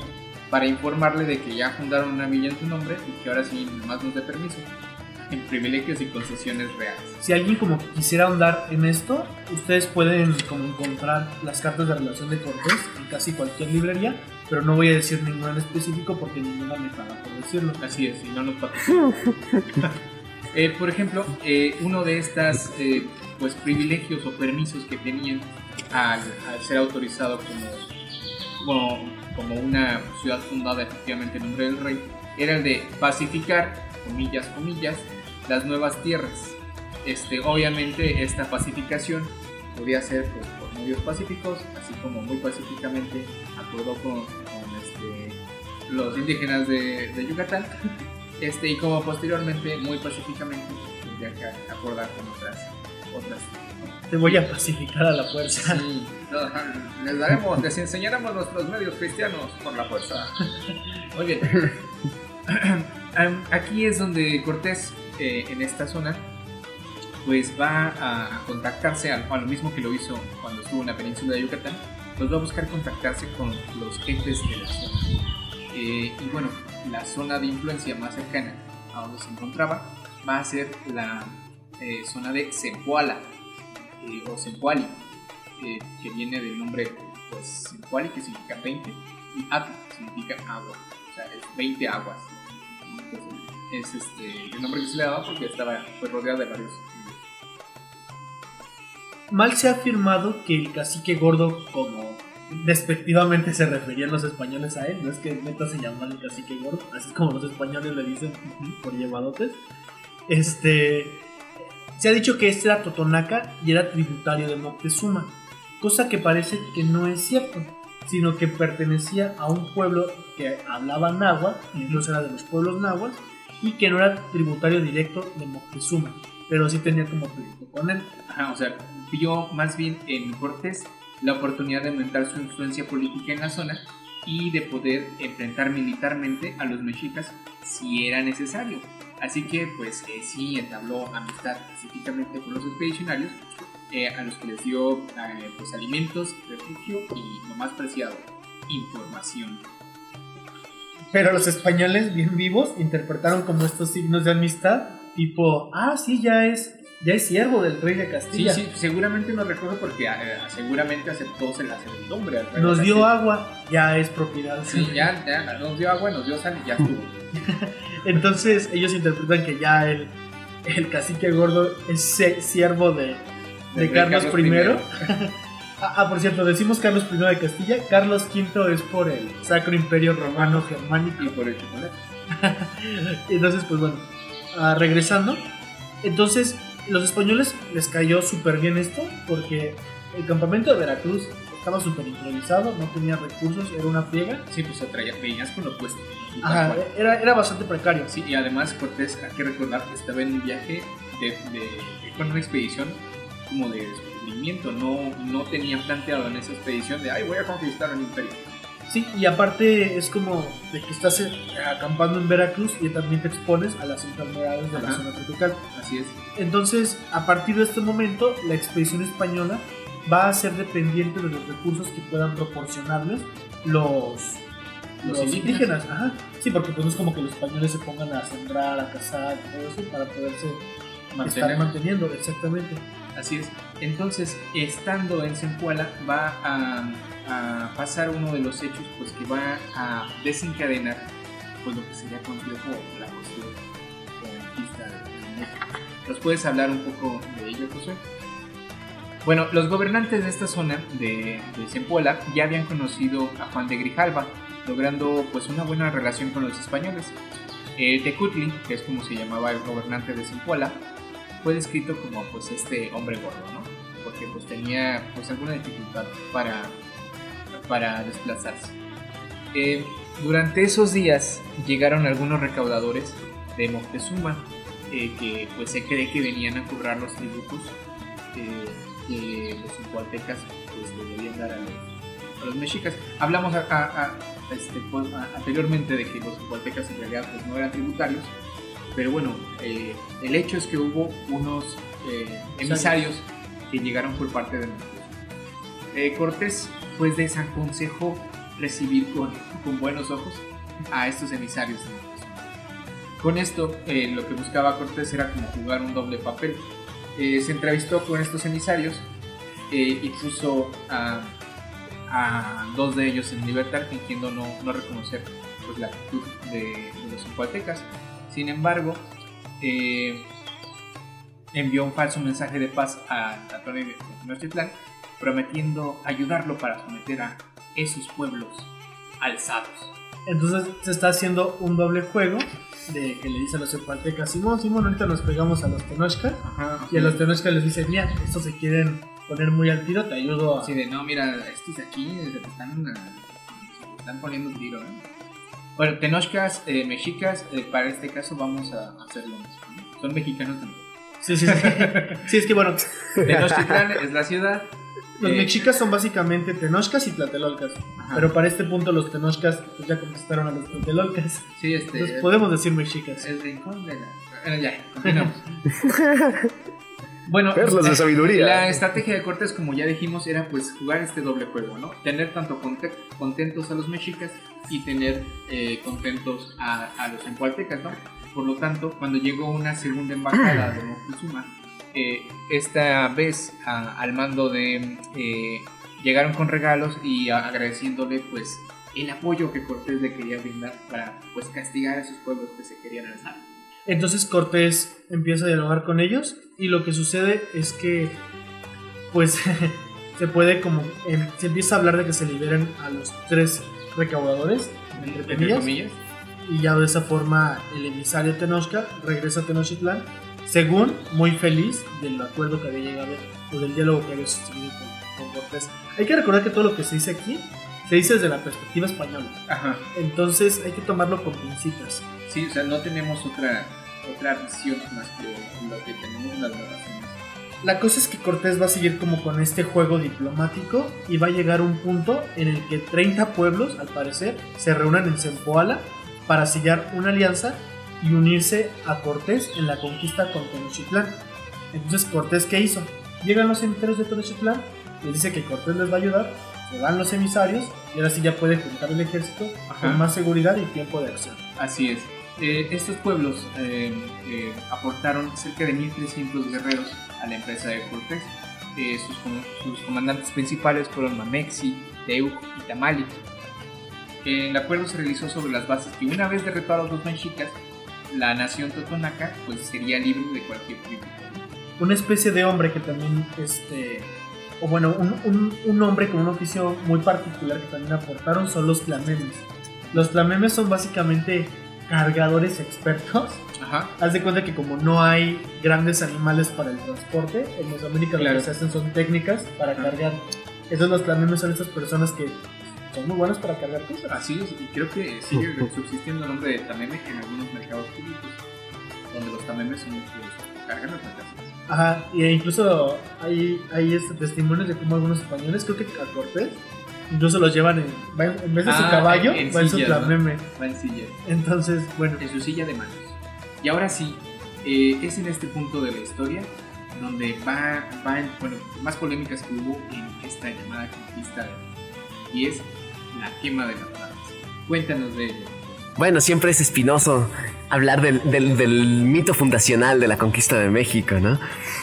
para informarle de que ya fundaron una villa en su nombre y que ahora sí más nos dé permiso en privilegios y concesiones reales. Si alguien como que quisiera ahondar en esto, ustedes pueden como encontrar las cartas de relación de Cortés en casi cualquier librería, pero no voy a decir ninguna en específico porque ninguna me paga por decirlo. Así es, y no nos paga. Eh, por ejemplo, eh, uno de estas eh, pues privilegios o permisos que tenían al, ser autorizado como, como, como una ciudad fundada efectivamente en nombre del rey era el de pacificar comillas, comillas, las nuevas tierras. Este, obviamente esta pacificación podía ser pues, por medios pacíficos, así como muy pacíficamente acordó con, este, los indígenas de, Yucatán, este, y como posteriormente muy pacíficamente tendría que acordar con otras, otras te voy a pacificar a la fuerza. Sí, les daremos, les enseñaremos nuestros medios cristianos por la fuerza. Muy bien. Aquí es donde Cortés, eh, en esta zona, pues va a contactarse a, lo mismo que lo hizo cuando estuvo en la península de Yucatán, pues va a buscar contactarse con los jefes de la zona. Eh, y bueno, la zona de influencia más cercana a donde se encontraba va a ser la eh, zona de Zempoala o Zempoali, que viene del nombre pues Zempoali, que significa 20, y Atu significa agua, o sea, es 20 aguas es este, el nombre que se le daba porque estaba pues, rodeado de varios. Mal se ha afirmado que el cacique gordo, como despectivamente se referían los españoles a él, no es que neta se llamaba el cacique gordo, así como los españoles le dicen por llevadotes. Este. Se ha dicho que este era Totonaca y era tributario de Moctezuma, cosa que parece que no es cierto, sino que pertenecía a un pueblo que hablaba náhuatl, incluso era de los pueblos náhuatl, y que no era tributario directo de Moctezuma, pero sí tenía como proyecto con él. Ajá, o sea, vio más bien en Cortés la oportunidad de aumentar su influencia política en la zona y de poder enfrentar militarmente a los mexicas si era necesario. Así que pues eh, sí entabló amistad específicamente con los expedicionarios, eh, a los que les dio eh, pues alimentos, refugio y lo más preciado, información. Pero los españoles, bien vivos, interpretaron como estos signos de amistad, tipo, ah, sí, ya es, ya es siervo del rey de Castilla. Sí, sí, seguramente no recuerdo porque eh, seguramente aceptó la servidumbre. Nos dio agua, ya es propiedad. Sí, ya, ya, nos dio agua, nos dio sal y ya estuvo. Entonces ellos interpretan que ya el, el cacique gordo es siervo de, de Carlos, I. ah, por cierto, decimos Carlos I de Castilla. Carlos V es por el Sacro Imperio Romano Germánico. Y por el chocolate. Entonces, pues bueno, ah, regresando. Entonces, los españoles les cayó súper bien esto porque el campamento de Veracruz estaba súper improvisado, no tenía recursos, era una friega. Sí, pues se traía, venías con lo opuesto. Ajá, era, era bastante precario. Sí, y además Cortés, hay que recordar que estaba en un viaje de, de, con una expedición como de descubrimiento, no, no tenía planteado en esa expedición de, ay, voy a conquistar el imperio. Sí, y aparte es como de que estás eh, acampando en Veracruz y también te expones a las enfermedades de la zona tropical. Así es. Entonces, a partir de este momento, la expedición española va a ser dependiente de los recursos que puedan proporcionarles los, Los los, indígenas. indígenas. Ajá. Sí, porque pues no es como que los españoles se pongan a sembrar, a cazar, todo eso para poderse Mantener. estar manteniendo, exactamente. Así es. Entonces, estando en Zempoala, va a, pasar uno de los hechos pues, que va a desencadenar pues, lo que sería conocido como la cuestión conquista de México. ¿Nos puedes hablar un poco de ello, José? Bueno, los gobernantes de esta zona de, de ya habían conocido a Juan de Grijalva, logrando pues una buena relación con los españoles. Eh, Tecutli, que es como se llamaba el gobernante de Zempoala, fue descrito como pues este hombre gordo, ¿no? Porque pues tenía pues alguna dificultad para, para desplazarse. Eh, durante esos días llegaron algunos recaudadores de Moctezuma eh, que pues se cree que venían a cobrar los tributos eh, que los zucualtecas pues le debían dar a los, a los mexicas. Hablamos a- a- este, pues, anteriormente de que los zucualtecas en realidad pues, no eran tributarios, pero bueno, eh, el hecho es que hubo unos eh, emisarios que llegaron por parte de Moctezuma. Eh, Cortés pues desaconsejó recibir con, con buenos ojos a estos emisarios de. Con esto, eh, lo que buscaba Cortés era como jugar un doble papel. Eh, se entrevistó con estos emisarios y puso a, dos de ellos en libertad, fingiendo no, no reconocer pues, la actitud de, los zucualtecas. Sin embargo, eh, envió un falso mensaje de paz a Antonio de Tenochtitlán, prometiendo ayudarlo para someter a esos pueblos alzados. Entonces se está haciendo un doble juego de que le dice a los zapatecas, Simón, Simón, ahorita nos pegamos a los Tenochca. Y a los Tenochca les dice, mira, estos se quieren poner muy al tiro, te ayudo a... Así de, no, mira, estos aquí se te están, eh, se te están poniendo un tiro. ¿eh? Bueno, Tenochcas, eh, mexicas, eh, para este caso vamos a hacer lo mismo. Son mexicanos también. Sí, sí, sí. sí, es que bueno, Tenochtitlán es la ciudad. los eh, mexicas son básicamente Tenochcas y Tlatelolcas. Ajá. Pero para este punto los Tenochcas pues, ya conquistaron a los Tlatelolcas. Sí, este. Entonces podemos decir mexicas. El rincón de la. Bueno, ya, continuamos. bueno, Perlas de sabiduría. La estrategia de Cortés, como ya dijimos, era pues jugar este doble juego, ¿no? Tener tanto conte- contentos a los mexicas y tener eh, contentos a, a los empualtecas, ¿no? Por lo tanto, cuando llegó una segunda embajada de Moctezuma, eh, esta vez a- al mando de... eh, llegaron con regalos y agradeciéndole pues el apoyo que Cortés le quería brindar para pues castigar a esos pueblos que se querían alzar. Entonces Cortés empieza a dialogar con ellos y lo que sucede es que pues se puede como em, se empieza a hablar de que se liberen a los tres recaudadores entre Entre comillas, comillas. y ya de esa forma el emisario Tenochca regresa a Tenochtitlán según muy feliz del acuerdo que había llegado o del diálogo que había sostenido con, con Cortés. Hay que recordar que todo lo que se dice aquí se dice desde la perspectiva española, Ajá. entonces hay que tomarlo con pincitas. Sí, o sea, no tenemos otra, otra visión más que lo que tenemos en las narraciones. La cosa es que Cortés va a seguir como con este juego diplomático y va a llegar un punto en el que 30 pueblos, al parecer, se reúnan en Zempoala para sellar una alianza y unirse a Cortés en la conquista con Tenochtitlán. Entonces, ¿Cortés qué hizo? Llegan los emisarios de Tenochtitlán, les dice que Cortés les va a ayudar, se van los emisarios y ahora sí ya puede juntar el ejército Ajá. con más seguridad y tiempo de acción. Así es. Eh, estos pueblos eh, eh, aportaron cerca de 1.300 guerreros a la empresa de Cortés. Sus, com- sus comandantes principales fueron Mamexi, Teuc y Tamali. El acuerdo se realizó sobre las bases que una vez derrotados los mexicas, la nación totonaca pues sería libre de cualquier tributo. ¿no? una especie de hombre que también, este, o bueno, un, un, un hombre con un oficio muy particular que también aportaron son los tlamemes. Los tlamemes son básicamente cargadores expertos. Ajá. Haz de cuenta que como no hay grandes animales para el transporte, en Mesoamérica Claro. lo que se hacen son técnicas para Ajá. cargar. Esos los tlamemes son estas personas que son muy buenas para cargar cosas. Así es, y creo que sigue subsistiendo el nombre de tameme en algunos mercados públicos, donde los tamemes son los que cargan las mercancías. Ajá, y incluso hay, hay este, testimonios de cómo algunos españoles, creo que a Cortés, incluso los llevan en, en, vez de su Ah, caballo, en- en va en su sillas, ¿no? Va en silla, Entonces, bueno, en su silla de manos. Y ahora sí, eh, es en este punto de la historia donde va, va en, bueno, más polémicas que hubo en esta llamada conquista, y es la quema de las naves. Cuéntanos de ello. Bueno, siempre es espinoso hablar del, del- mito fundacional de la conquista de México, ¿no?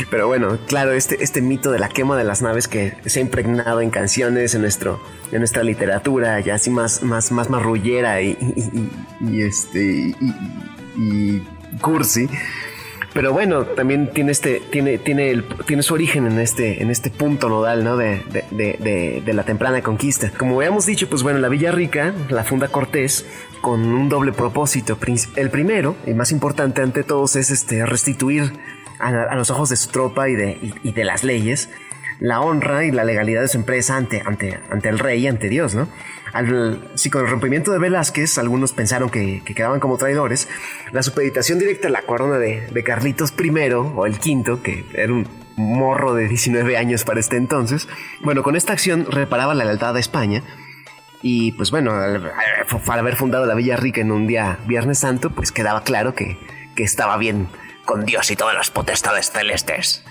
Pero bueno, claro, este, este mito de la quema de las naves que se ha impregnado en canciones, en, nuestro, en nuestra literatura, ya así más, más, más marrullera y, y- y- este, y cursi. Pero bueno, también tiene este, tiene, tiene, el, tiene su origen en este, en este punto nodal, ¿no? De, de, de- de- la temprana conquista. Como habíamos dicho, pues bueno, la Villa Rica la funda Cortés con un doble propósito. El primero, y más importante ante todos, es este restituir a, a los ojos de su tropa y de, y- y de las leyes la honra y la legalidad de su empresa ante, ante, ante el rey y ante Dios, ¿no? Al, si con el rompimiento de Velázquez algunos pensaron que, que quedaban como traidores, la supeditación directa a la corona de, de Carlitos I o el quinto, que era un morro de 19 años para este entonces, bueno, con esta acción reparaba la lealtad a España y pues bueno, al, al haber fundado la Villa Rica en un día Viernes Santo, pues quedaba claro que, que estaba bien con Dios y todas las potestades celestes.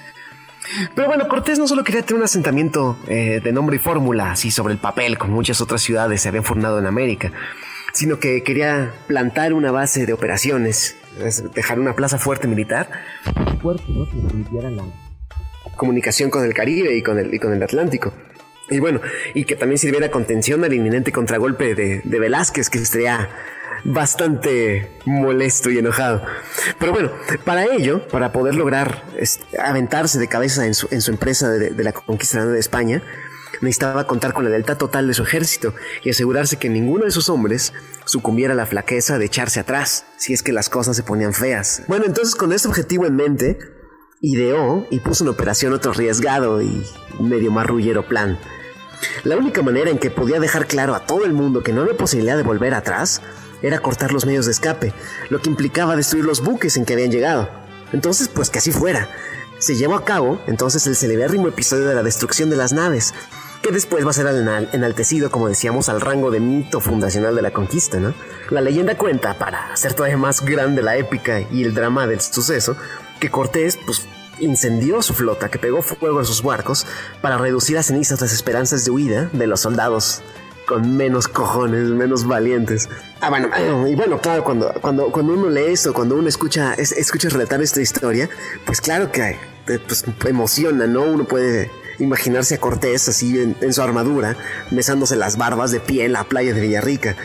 Pero bueno, Cortés no solo quería tener un asentamiento eh, de nombre y fórmula, así sobre el papel, como muchas otras ciudades se habían fundado en América, sino que quería plantar una base de operaciones, es dejar una plaza fuerte militar, fuerte, ¿no? que la comunicación con el Caribe y con el, y con el Atlántico. Y bueno, y que también sirviera contención al inminente contragolpe de, de Velázquez, que estaría bastante molesto y enojado. Pero bueno, para ello, para poder lograr aventarse de cabeza en su, en su empresa de, la conquista de España, necesitaba contar con la lealtad total de su ejército y asegurarse que ninguno de sus hombres sucumbiera a la flaqueza de echarse atrás, si es que las cosas se ponían feas. Bueno, entonces con este objetivo en mente, ideó y puso en operación otro arriesgado y medio marrullero plan. La única manera en que podía dejar claro a todo el mundo que no había posibilidad de volver atrás era cortar los medios de escape, lo que implicaba destruir los buques en que habían llegado. Entonces, pues que así fuera. Se llevó a cabo entonces el celebérrimo episodio de la destrucción de las naves, que después va a ser enal- enaltecido, como decíamos, al rango de mito fundacional de la conquista, ¿no? La leyenda cuenta, para hacer todavía más grande la épica y el drama del suceso, que Cortés, pues, incendió su flota, que pegó fuego a sus barcos, para reducir a cenizas las esperanzas de huida de los soldados con menos cojones, menos valientes. Ah, bueno, y bueno, claro, cuando, cuando, cuando uno lee esto, cuando uno escucha, es- escucha relatar esta historia, pues claro que eh, pues, emociona, ¿no? Uno puede imaginarse a Cortés así en, en su armadura, besándose las barbas de pie en la playa de Villarrica,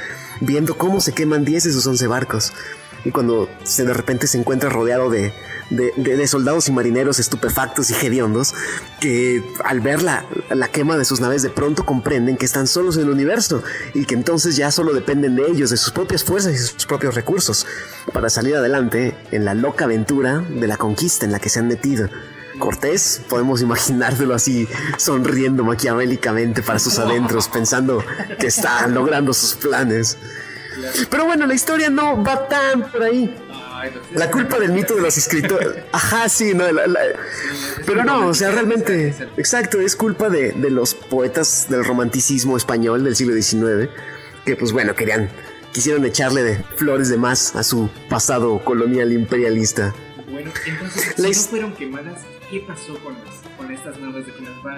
viendo cómo se queman 10 de sus 11 barcos. Y cuando se de repente se encuentra rodeado de, de, de- soldados y marineros estupefactos y hediondos, que al ver la, la quema de sus naves de pronto comprenden que están solos en el universo y que entonces ya solo dependen de ellos, de sus propias fuerzas y sus propios recursos, para salir adelante en la loca aventura de la conquista en la que se han metido. Cortés, podemos imaginártelo así, sonriendo maquiavélicamente para sus adentros, pensando que está logrando sus planes. Pero bueno, la historia no va tan por ahí. La culpa del mito de los escritores. Ajá, sí, no. la- la- Pero no, o sea, realmente. Exacto, es culpa de, de los poetas del romanticismo español del siglo XIX. Que, pues bueno, querían. Quisieron echarle de flores de más a su pasado colonial imperialista. Bueno, entonces, si no fueron quemadas, ¿qué pasó con, con estas naves de que las va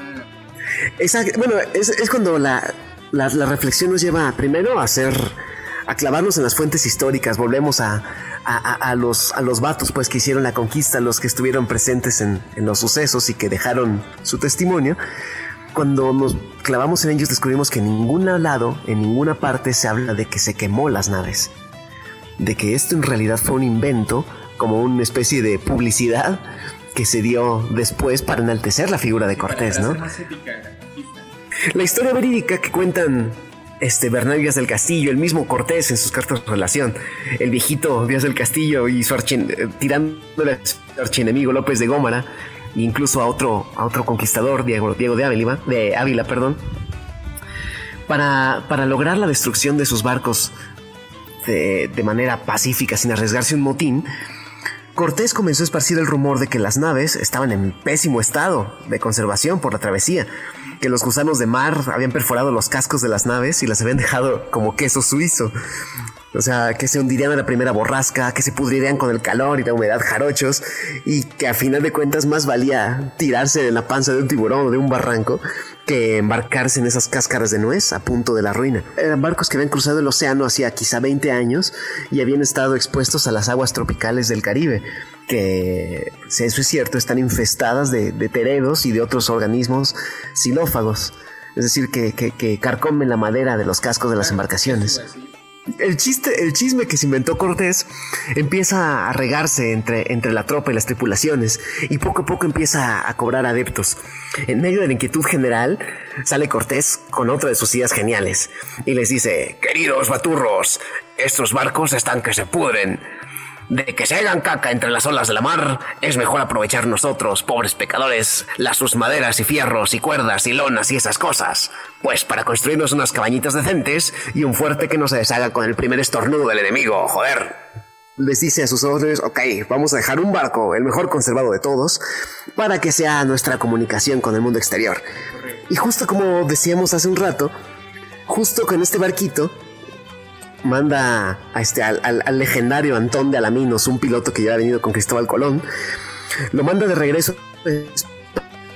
Exacto. Bueno, es, es cuando la, la, la reflexión nos lleva primero a hacer. A clavarnos en las fuentes históricas. Volvemos a, a, los, a los vatos pues, que hicieron la conquista, los que estuvieron presentes en, en los sucesos y que dejaron su testimonio. Cuando nos clavamos en ellos, descubrimos que en ningún lado, en ninguna parte, se habla de que se quemó las naves. De que esto en realidad fue un invento, como una especie de publicidad que se dio después para enaltecer la figura de Cortés, ¿no? La historia verídica que cuentan este Bernal Díaz del Castillo, el mismo Cortés en sus cartas de relación, el viejito Díaz del Castillo y su archin, eh, tirándole a su archienemigo López de Gómara, e incluso a otro, a otro conquistador, Diego, Diego de, Ávila, de Ávila, perdón, para, para lograr la destrucción de sus barcos de, de manera pacífica, sin arriesgarse un motín, Cortés comenzó a esparcir el rumor de que las naves estaban en pésimo estado de conservación por la travesía, que los gusanos de mar habían perforado los cascos de las naves y las habían dejado como queso suizo. O sea, que se hundirían en la primera borrasca, que se pudrirían con el calor y la humedad jarochos, y que a final de cuentas más valía tirarse en la panza de un tiburón o de un barranco que embarcarse en esas cáscaras de nuez a punto de la ruina. Eran barcos que habían cruzado el océano hacía quizá 20 años y habían estado expuestos a las aguas tropicales del Caribe, que, si eso es cierto, están infestadas de, de teredos y de otros organismos xilófagos, es decir, que, que, que carcomen la madera de los cascos de las embarcaciones el chiste, el chisme que se inventó Cortés empieza a regarse entre, entre la tropa y las tripulaciones y poco a poco empieza a cobrar adeptos. En medio de la inquietud general, sale Cortés con otra de sus ideas geniales y les dice, queridos baturros, estos barcos están que se pudren. De que se hagan caca entre las olas de la mar, es mejor aprovechar nosotros, pobres pecadores, las sus maderas y fierros y cuerdas y lonas y esas cosas. Pues para construirnos unas cabañitas decentes y un fuerte que no se deshaga con el primer estornudo del enemigo, joder. Les dice a sus órdenes, ok, vamos a dejar un barco, el mejor conservado de todos, para que sea nuestra comunicación con el mundo exterior. Y justo como decíamos hace un rato, justo con este barquito, manda a este, al, legendario Antón de Alaminos, un piloto que ya ha venido con Cristóbal Colón, lo manda de regreso a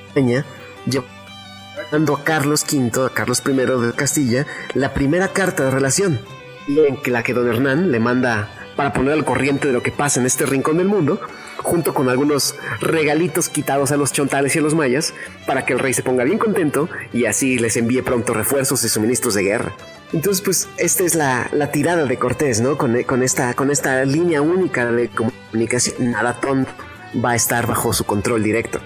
España, llevando a Carlos V, a Carlos I de Castilla, la primera carta de relación, en la que don Hernán le manda para poner al corriente de lo que pasa en este rincón del mundo, junto con algunos regalitos quitados a los chontales y a los mayas, para que el rey se ponga bien contento y así les envíe pronto refuerzos y suministros de guerra. Entonces, pues, esta es la, tirada de Cortés, ¿no? Con, esta, con esta línea única de comunicación, Nadatón va a estar bajo su control directo.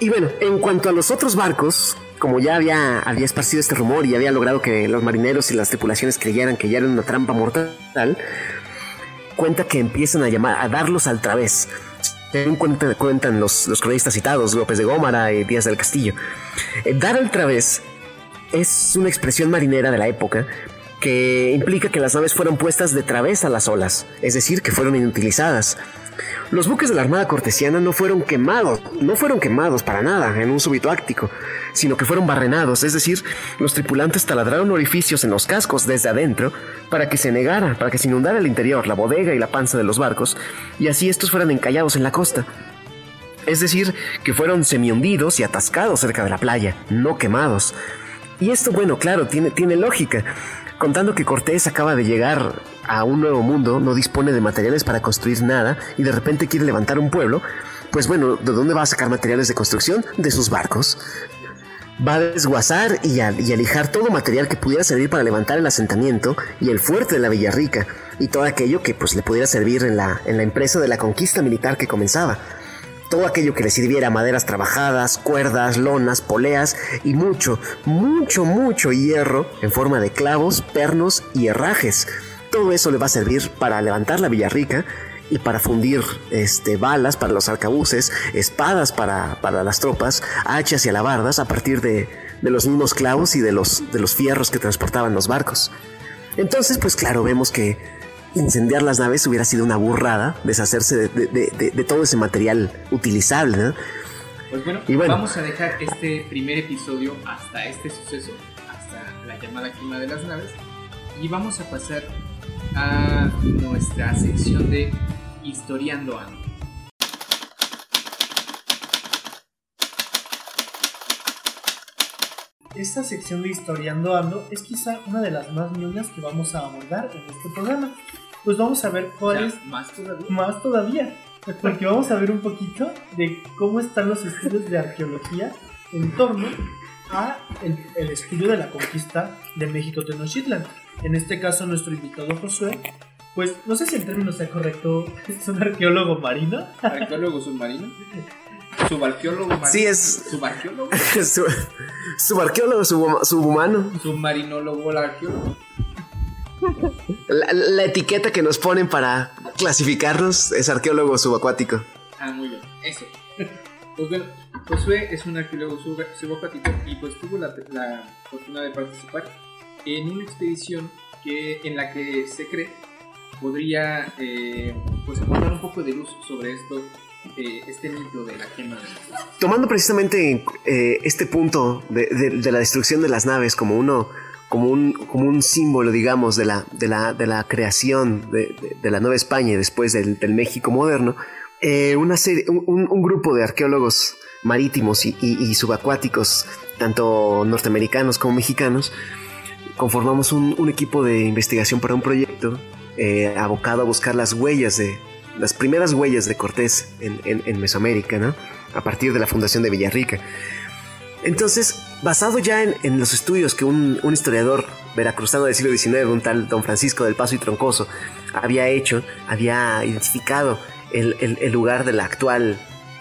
Y bueno, en cuanto a los otros barcos, como ya había, había esparcido este rumor y había logrado que los marineros y las tripulaciones creyeran que ya era una trampa mortal, cuenta que empiezan a llamar, a darlos al través. Cuentan, cuentan los, los cronistas citados, López de Gómara y Díaz del Castillo. Eh, dar al través es una expresión marinera de la época que implica que las naves fueron puestas de través a las olas, es decir, que fueron inutilizadas. Los buques de la Armada Cortesiana no fueron quemados, no fueron quemados para nada en un súbito áctico, sino que fueron barrenados, es decir, los tripulantes taladraron orificios en los cascos desde adentro para que se negara, para que se inundara el interior, la bodega y la panza de los barcos, y así estos fueran encallados en la costa. Es decir, que fueron semi-hundidos y atascados cerca de la playa, no quemados. Y esto, bueno, claro, tiene, tiene lógica. Contando que Cortés acaba de llegar a un nuevo mundo, no dispone de materiales para construir nada y de repente quiere levantar un pueblo, pues bueno, ¿de dónde va a sacar materiales de construcción? De sus barcos. Va a desguazar y a, y a lijar todo material que pudiera servir para levantar el asentamiento y el fuerte de la Villarrica y todo aquello que pues le pudiera servir en la, en la empresa de la conquista militar que comenzaba todo aquello que le sirviera maderas trabajadas, cuerdas, lonas, poleas y mucho, mucho, mucho hierro en forma de clavos, pernos y herrajes. Todo eso le va a servir para levantar la Villarrica y para fundir este, balas para los arcabuces, espadas para, para las tropas, hachas y alabardas a partir de, de los mismos clavos y de los, de los fierros que transportaban los barcos. Entonces, pues claro, vemos que incendiar las naves hubiera sido una burrada, deshacerse de, todo ese material utilizable. Pues bueno, y bueno, vamos a dejar este primer episodio hasta este suceso, hasta la llamada quema de las naves, y vamos a pasar a nuestra sección de Historiando Ando. Esta sección de Historiando Ando es quizá una de las más ñoñas que vamos a abordar en este programa. Pues vamos a ver cuál es. Más todavía. Más todavía. Porque vamos a ver un poquito de cómo están los estudios de arqueología en torno a el, estudio de la conquista de México Tenochtitlan. En este caso, nuestro invitado Josué, pues no sé si en términos sea correcto, es un arqueólogo marino. ¿Arqueólogo submarino? Subarqueólogo. Sí, es- Subarqueólogo. Su- subarqueólogo, sub- subhumano. Submarinólogo, arqueólogo. La, la etiqueta que nos ponen para clasificarnos es arqueólogo subacuático. Ah, muy bien, eso. Pues bueno, Josué es un arqueólogo sub- subacuático y pues tuvo la, la fortuna de participar en una expedición que, en la que se cree podría eh, pues aportar un poco de luz sobre esto, eh, este mito de la quema Tomando precisamente eh, este punto de, de- de la destrucción de las naves como uno, como un, como un símbolo, digamos, de la, de la, de la creación de, de- la Nueva España después del, del México moderno, eh, una serie, un- un grupo de arqueólogos marítimos y, y- y subacuáticos, tanto norteamericanos como mexicanos, conformamos un, un equipo de investigación para un proyecto eh, abocado a buscar las huellas de las primeras huellas de Cortés en, en- en Mesoamérica, ¿no? A partir de la fundación de Villarrica. Entonces, basado ya en, en los estudios que un, un historiador veracruzano del siglo XIX, un tal don Francisco del Paso y Troncoso, había hecho, había identificado el, el- lugar de la actual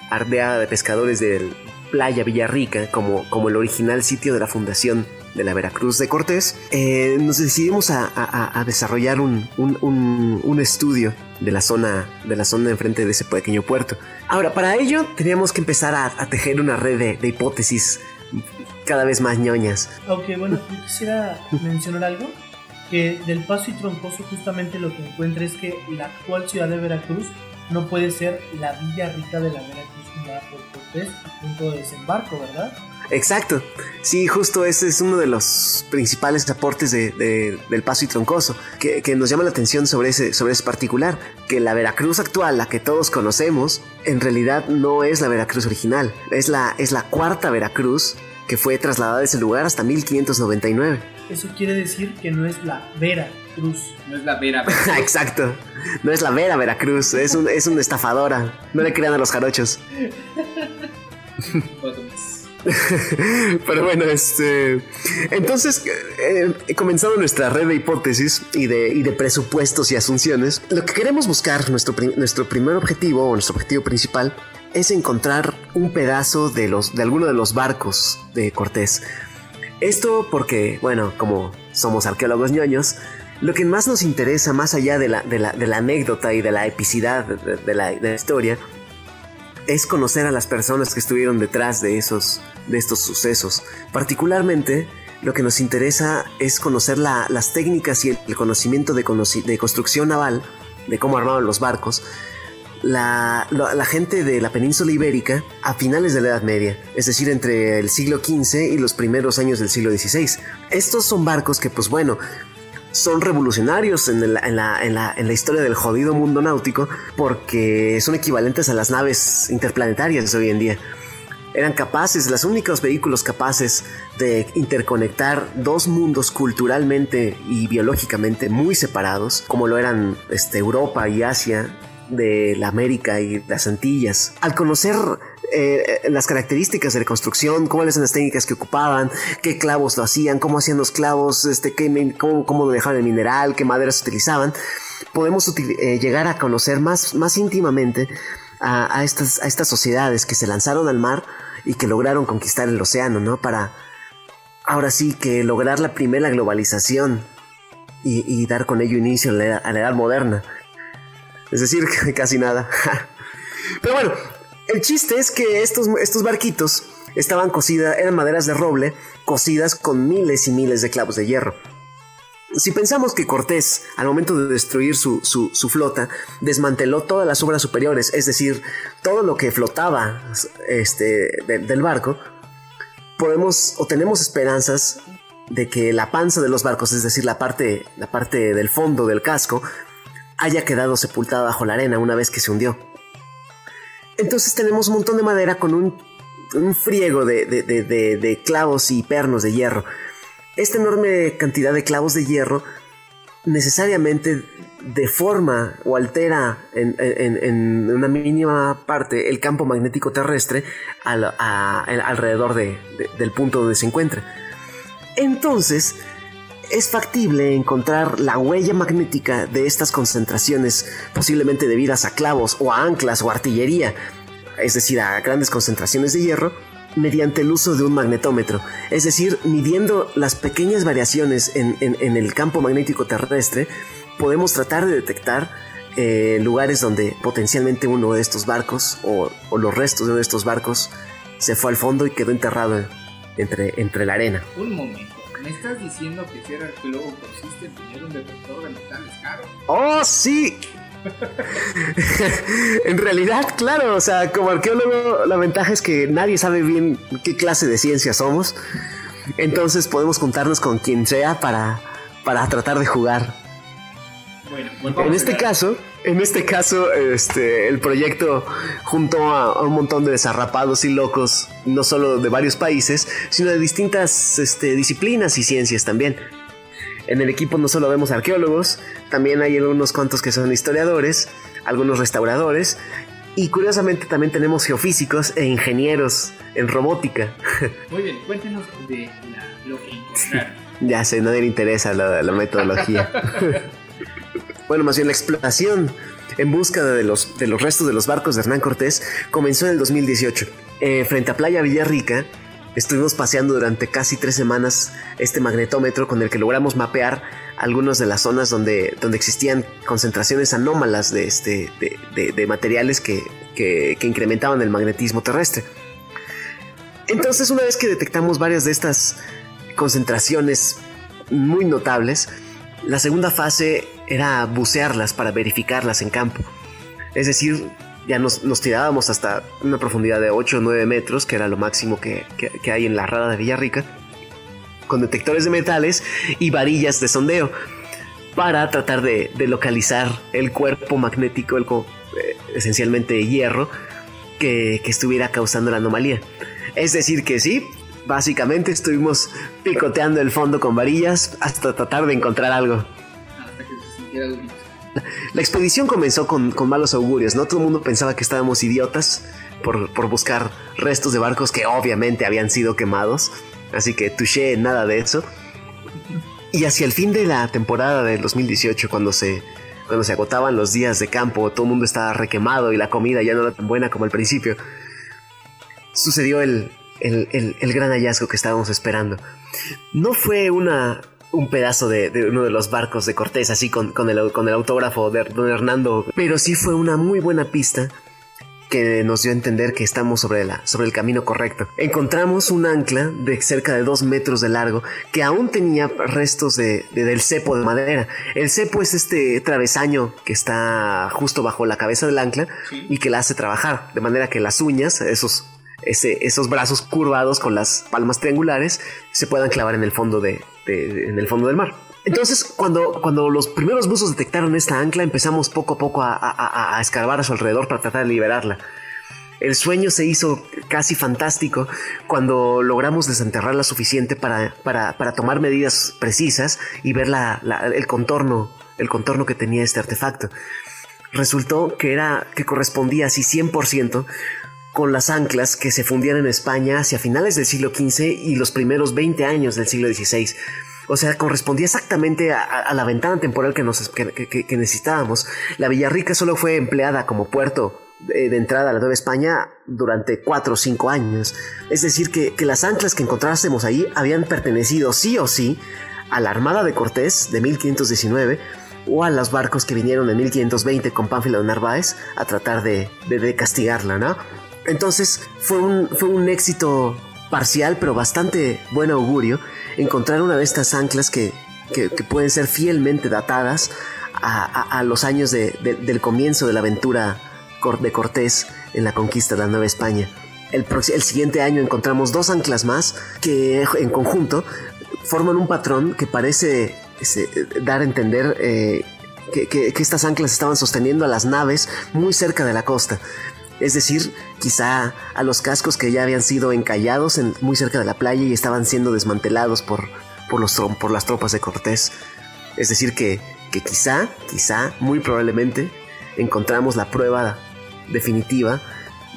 ardeada de pescadores de Playa Villarrica como, como el original sitio de la fundación de la Veracruz de Cortés, eh, nos decidimos a, desarrollar un, estudio de la zona de la zona enfrente de ese pequeño puerto. Ahora, para ello teníamos que empezar a, tejer una red de, hipótesis cada vez más ñoñas. Aunque bueno, yo quisiera mencionar algo, que del Paso y Troncoso justamente lo que encuentra es que la actual ciudad de Veracruz no puede ser la villa rica de la Veracruz fundada por Cortés punto de desembarco, ¿verdad? Exacto. Sí, justo ese es uno de los principales aportes de- de- del Paso y Troncoso, que, que nos llama la atención sobre ese, sobre ese particular, que la Veracruz actual, la que todos conocemos, en realidad no es la Veracruz original, es la, es la cuarta Veracruz que fue trasladada de ese lugar hasta 1599. Eso quiere decir que no es la Vera Cruz. No es la vera, Exacto. No es la Vera Veracruz, es, un, es una estafadora. No le crean a los jarochos. Pero bueno, este. Entonces, eh, comenzando nuestra red de hipótesis y de, y de presupuestos y asunciones, lo que queremos buscar, nuestro, nuestro primer objetivo o nuestro objetivo principal, es encontrar un pedazo de, los, de alguno de los barcos de Cortés. Esto porque, bueno, como somos arqueólogos ñoños, lo que más nos interesa, más allá de la, de la, de la anécdota y de la epicidad de la, de la historia, es conocer a las personas que estuvieron detrás de esos de estos sucesos. Particularmente, lo que nos interesa es conocer la- las técnicas y el, conocimiento de, de construcción naval, de cómo armaban los barcos, la, la- la gente de la península ibérica a finales de la Edad Media, es decir, entre el siglo XV y los primeros años del siglo XVI. Estos son barcos que, pues bueno, son revolucionarios en, en la, en la- en la historia del jodido mundo náutico porque son equivalentes a las naves interplanetarias de hoy en día. Eran capaces, los únicos vehículos capaces de interconectar dos mundos culturalmente y biológicamente muy separados, como lo eran este, Europa y Asia, de la América y las Antillas. Al conocer eh, las características de la construcción, cuáles son las técnicas que ocupaban, qué clavos lo hacían, cómo hacían los clavos, este, qué, cómo, cómo dejaban el mineral, qué maderas utilizaban, podemos eh, llegar a conocer más, más íntimamente a, estas, a estas sociedades que se lanzaron al mar y que lograron conquistar el océano, ¿no? Para ahora sí que lograr la primera globalización y, dar con ello inicio a la, a la edad moderna. Es decir, casi nada. Pero bueno, el chiste es que estos, estos barquitos estaban cosidas, eran maderas de roble, cosidas con miles y miles de clavos de hierro. Si pensamos que Cortés, al momento de destruir su, su- flota, desmanteló todas las obras superiores, es decir, todo lo que flotaba este, de- del barco, podemos o tenemos esperanzas de que la panza de los barcos, es decir, la parte, la parte del fondo del casco, haya quedado sepultada bajo la arena una vez que se hundió. Entonces tenemos un montón de madera con un, un friego de, de- de- clavos y pernos de hierro. Esta enorme cantidad de clavos de hierro necesariamente deforma o altera en, en- en una mínima parte el campo magnético terrestre al- a- al- alrededor de- de- del punto donde se encuentra. Entonces, es factible encontrar la huella magnética de estas concentraciones, posiblemente debidas a clavos o a anclas o artillería, es decir, a grandes concentraciones de hierro, mediante el uso de un magnetómetro, es decir, midiendo las pequeñas variaciones en, el campo magnético terrestre, podemos tratar de detectar eh, lugares donde potencialmente uno de estos barcos o, los restos de uno de estos barcos se fue al fondo y quedó enterrado entre, entre la arena. Un momento, ¿me estás diciendo que ser arqueólogo consiste en tener un detector de metales caro? ¡Oh, sí! en realidad, claro, o sea, como arqueólogo, la ventaja es que nadie sabe bien qué clase de ciencia somos. Entonces podemos juntarnos con quien sea para, para tratar de jugar. Bueno, en este caso, en este caso, este, el proyecto junto a, un montón de desarrapados y locos, no solo de varios países, sino de distintas este, disciplinas y ciencias también. En el equipo no solo vemos arqueólogos, también hay algunos cuantos que son historiadores, algunos restauradores y curiosamente también tenemos geofísicos e ingenieros en robótica. Muy bien, cuéntenos de lo que encontraron. Ya sé, nadie le interesa la, metodología. bueno, más bien la exploración en busca de los, de los restos de los barcos de Hernán Cortés comenzó en el 2018. Eh, frente a Playa Villarrica, Estuvimos paseando durante casi tres semanas este magnetómetro con el que logramos mapear algunas de las zonas donde, donde existían concentraciones anómalas de, este, de, materiales que, que, incrementaban el magnetismo terrestre. Entonces, una vez que detectamos varias de estas concentraciones muy notables, la segunda fase era bucearlas para verificarlas en campo. Es decir, ya nos, tirábamos hasta una profundidad de 8 o 9 metros, que era lo máximo que, hay en la rada de Villarrica, con detectores de metales y varillas de sondeo para tratar de, localizar el cuerpo magnético, el, eh, esencialmente hierro, que, estuviera causando la anomalía. Es decir, que sí, básicamente estuvimos picoteando el fondo con varillas hasta tratar de encontrar algo. La expedición comenzó con, malos augurios, ¿no? Todo el mundo pensaba que estábamos idiotas por, buscar restos de barcos que obviamente habían sido quemados. Así que touché nada de eso. Y hacia el fin de la temporada del 2018, cuando se, cuando se agotaban los días de campo, todo el mundo estaba requemado y la comida ya no era tan buena como al principio, sucedió el, el gran hallazgo que estábamos esperando. No fue una, un pedazo de, uno de los barcos de Cortés, así con, el, con el autógrafo de don Hernando. Pero sí fue una muy buena pista que nos dio a entender que estamos sobre, la, sobre el camino correcto. Encontramos un ancla de cerca de dos metros de largo que aún tenía restos de, del cepo de madera. El cepo es este travesaño que está justo bajo la cabeza del ancla y que la hace trabajar, de manera que las uñas, esos esos brazos curvados con las palmas triangulares se puedan clavar en el fondo, de, en el fondo del mar. Entonces, cuando, cuando los primeros buzos detectaron esta ancla, empezamos poco a poco a, escarbar a su alrededor para tratar de liberarla. El sueño se hizo casi fantástico cuando logramos desenterrarla suficiente para, para, tomar medidas precisas y ver el, contorno, el contorno que tenía este artefacto. Resultó que era que correspondía así 100% con las anclas que se fundían en España hacia finales del siglo XV y los primeros 20 años del siglo XVI. O sea, correspondía exactamente a, la ventana temporal que, nos, necesitábamos. La Villarrica solo fue empleada como puerto de, entrada a la Nueva España durante 4 o 5 años. Es decir, que, las anclas que encontrásemos ahí habían pertenecido sí o sí a la Armada de Cortés de 1519 o a los barcos que vinieron en 1520 con Pánfilo de Narváez a tratar de, de castigarla, ¿no? Entonces fue un, fue un éxito parcial, pero bastante buen augurio, encontrar una de estas anclas que, pueden ser fielmente datadas a, los años del comienzo de la aventura de Cortés en la conquista de la Nueva España. El, el, siguiente año encontramos dos anclas más que en conjunto forman un patrón que parece dar a entender eh, que, que, estas anclas estaban sosteniendo a las naves muy cerca de la costa. Es decir, quizá a los cascos que ya habían sido encallados en, muy cerca de la playa y estaban siendo desmantelados por, por, los, por las tropas de Cortés. Es decir, que, que quizá, quizá, muy probablemente, encontramos la prueba definitiva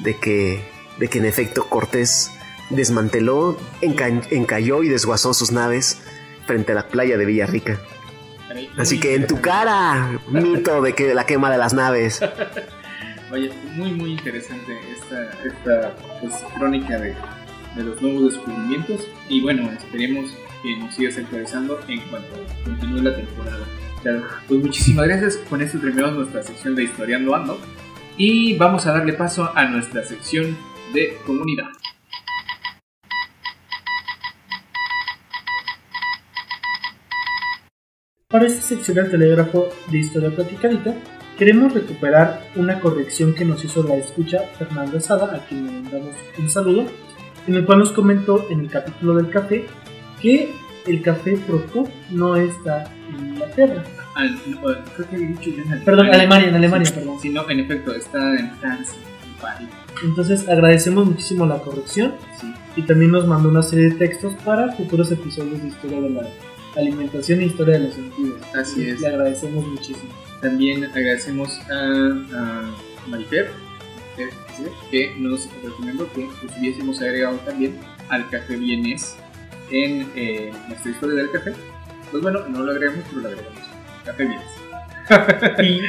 de que, de que en efecto Cortés desmanteló, encalló y desguazó sus naves frente a la playa de Villarrica. Así que en tu cara, mito de que la quema de las naves. Vaya, muy muy interesante esta, esta pues, crónica de, de los nuevos descubrimientos y bueno, esperemos que nos sigas actualizando en cuanto continúe la temporada. Pues muchísimas gracias. Con esto terminamos nuestra sección de Historiando Ando y vamos a darle paso a nuestra sección de comunidad. Para esta sección del telégrafo de Historia Platicadita, queremos recuperar una corrección que nos hizo la escucha Fernando Sada, a quien le mandamos un saludo, en el cual nos comentó en el capítulo del café que el café Procop no está en Inglaterra. Al- no, creo que había dicho yo en Perdón, Alemania, en Alemania, perdón. Sí, no, en efecto, está en Francia, en París. Entonces agradecemos muchísimo la corrección Sí. y también nos mandó una serie de textos para futuros episodios de historia de la alimentación e historia de los sentidos. Así es. Le agradecemos muchísimo. También agradecemos a, a Marifer eh, que nos recomendó que hubiésemos agregado también al café vienés en eh, nuestra historia del café. Pues bueno, no lo agregamos, pero lo agregamos. Café vienés. Y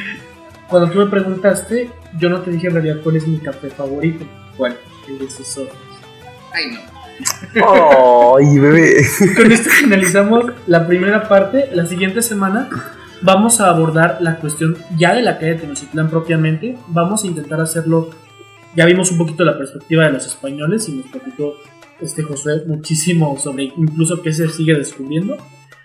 cuando tú me preguntaste, yo no te dije en realidad cuál es mi café favorito, ¿Cuál? el de sus ojos. Ay, no. ¡Ay, bebé! Con esto finalizamos la primera parte. La siguiente semana vamos a abordar la cuestión ya de la calle de Tenochtitlán propiamente. Vamos a intentar hacerlo. Ya vimos un poquito la perspectiva de los españoles y nos platicó este Josué muchísimo sobre incluso qué se sigue descubriendo.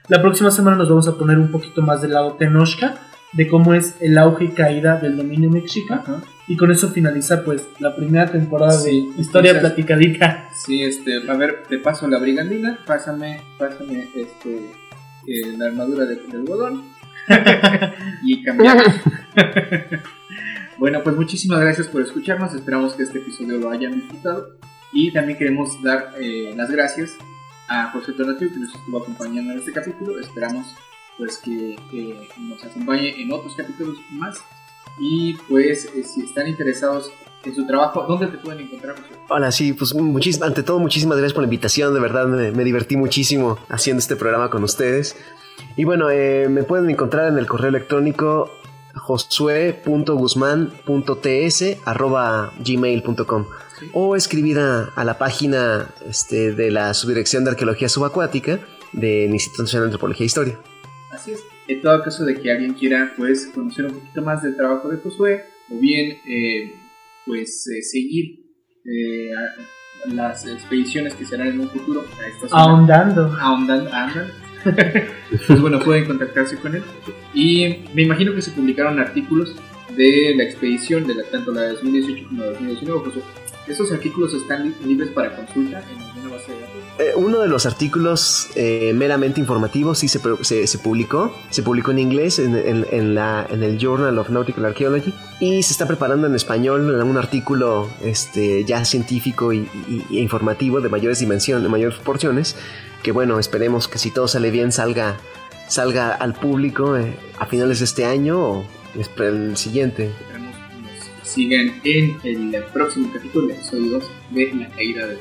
La próxima semana nos vamos a poner un poquito más del lado Tenochca, de cómo es el auge y caída del dominio mexica. Y con eso finaliza pues la primera temporada Sí, de Historia entonces- Platicadica. Sí, este, a ver, te paso la brigandina, pásame, pásame este, eh, la armadura de, de algodón y cambiamos. bueno, pues muchísimas gracias por escucharnos, esperamos que este episodio lo hayan disfrutado y también queremos dar eh, las gracias a José Tonatiu que nos estuvo acompañando en este capítulo, esperamos pues que nos acompañe en otros capítulos más y pues eh, si están interesados en su trabajo, ¿dónde te pueden encontrar? Hola, sí, pues muchis- ante todo muchísimas gracias por la invitación, de verdad me, me divertí muchísimo haciendo este programa con ustedes. Y bueno, eh, me pueden encontrar en el correo electrónico josue.guzman.ts arroba gmail.com o escribir a, a la página este, de la Subdirección de Arqueología Subacuática del Instituto Nacional de Antropología e Historia. Así es. En todo caso de que alguien quiera pues conocer un poquito más del trabajo de Josué o bien eh, pues eh, seguir eh, a- las expediciones que serán en un futuro a esta zona. Ahondando. Ahondan- andan. Pues bueno, pueden contactarse con él. Y me imagino que se publicaron artículos de la expedición, de la, tanto la de 2018 como la de 2019. Josué. ¿Estos artículos están li- libres para consulta en alguna base de datos? Eh, uno de los artículos eh, meramente informativos sí se, se, se publicó, se publicó en inglés en, en- en la, en el Journal of Nautical Archaeology y se está preparando en español un artículo este, ya científico y, y- y informativo de mayores dimensiones, de mayores proporciones, que bueno, esperemos que si todo sale bien salga, salga al público eh, a finales de este año o el siguiente. Esperemos que nos sigan en el próximo capítulo, episodio 2 de La Caída de.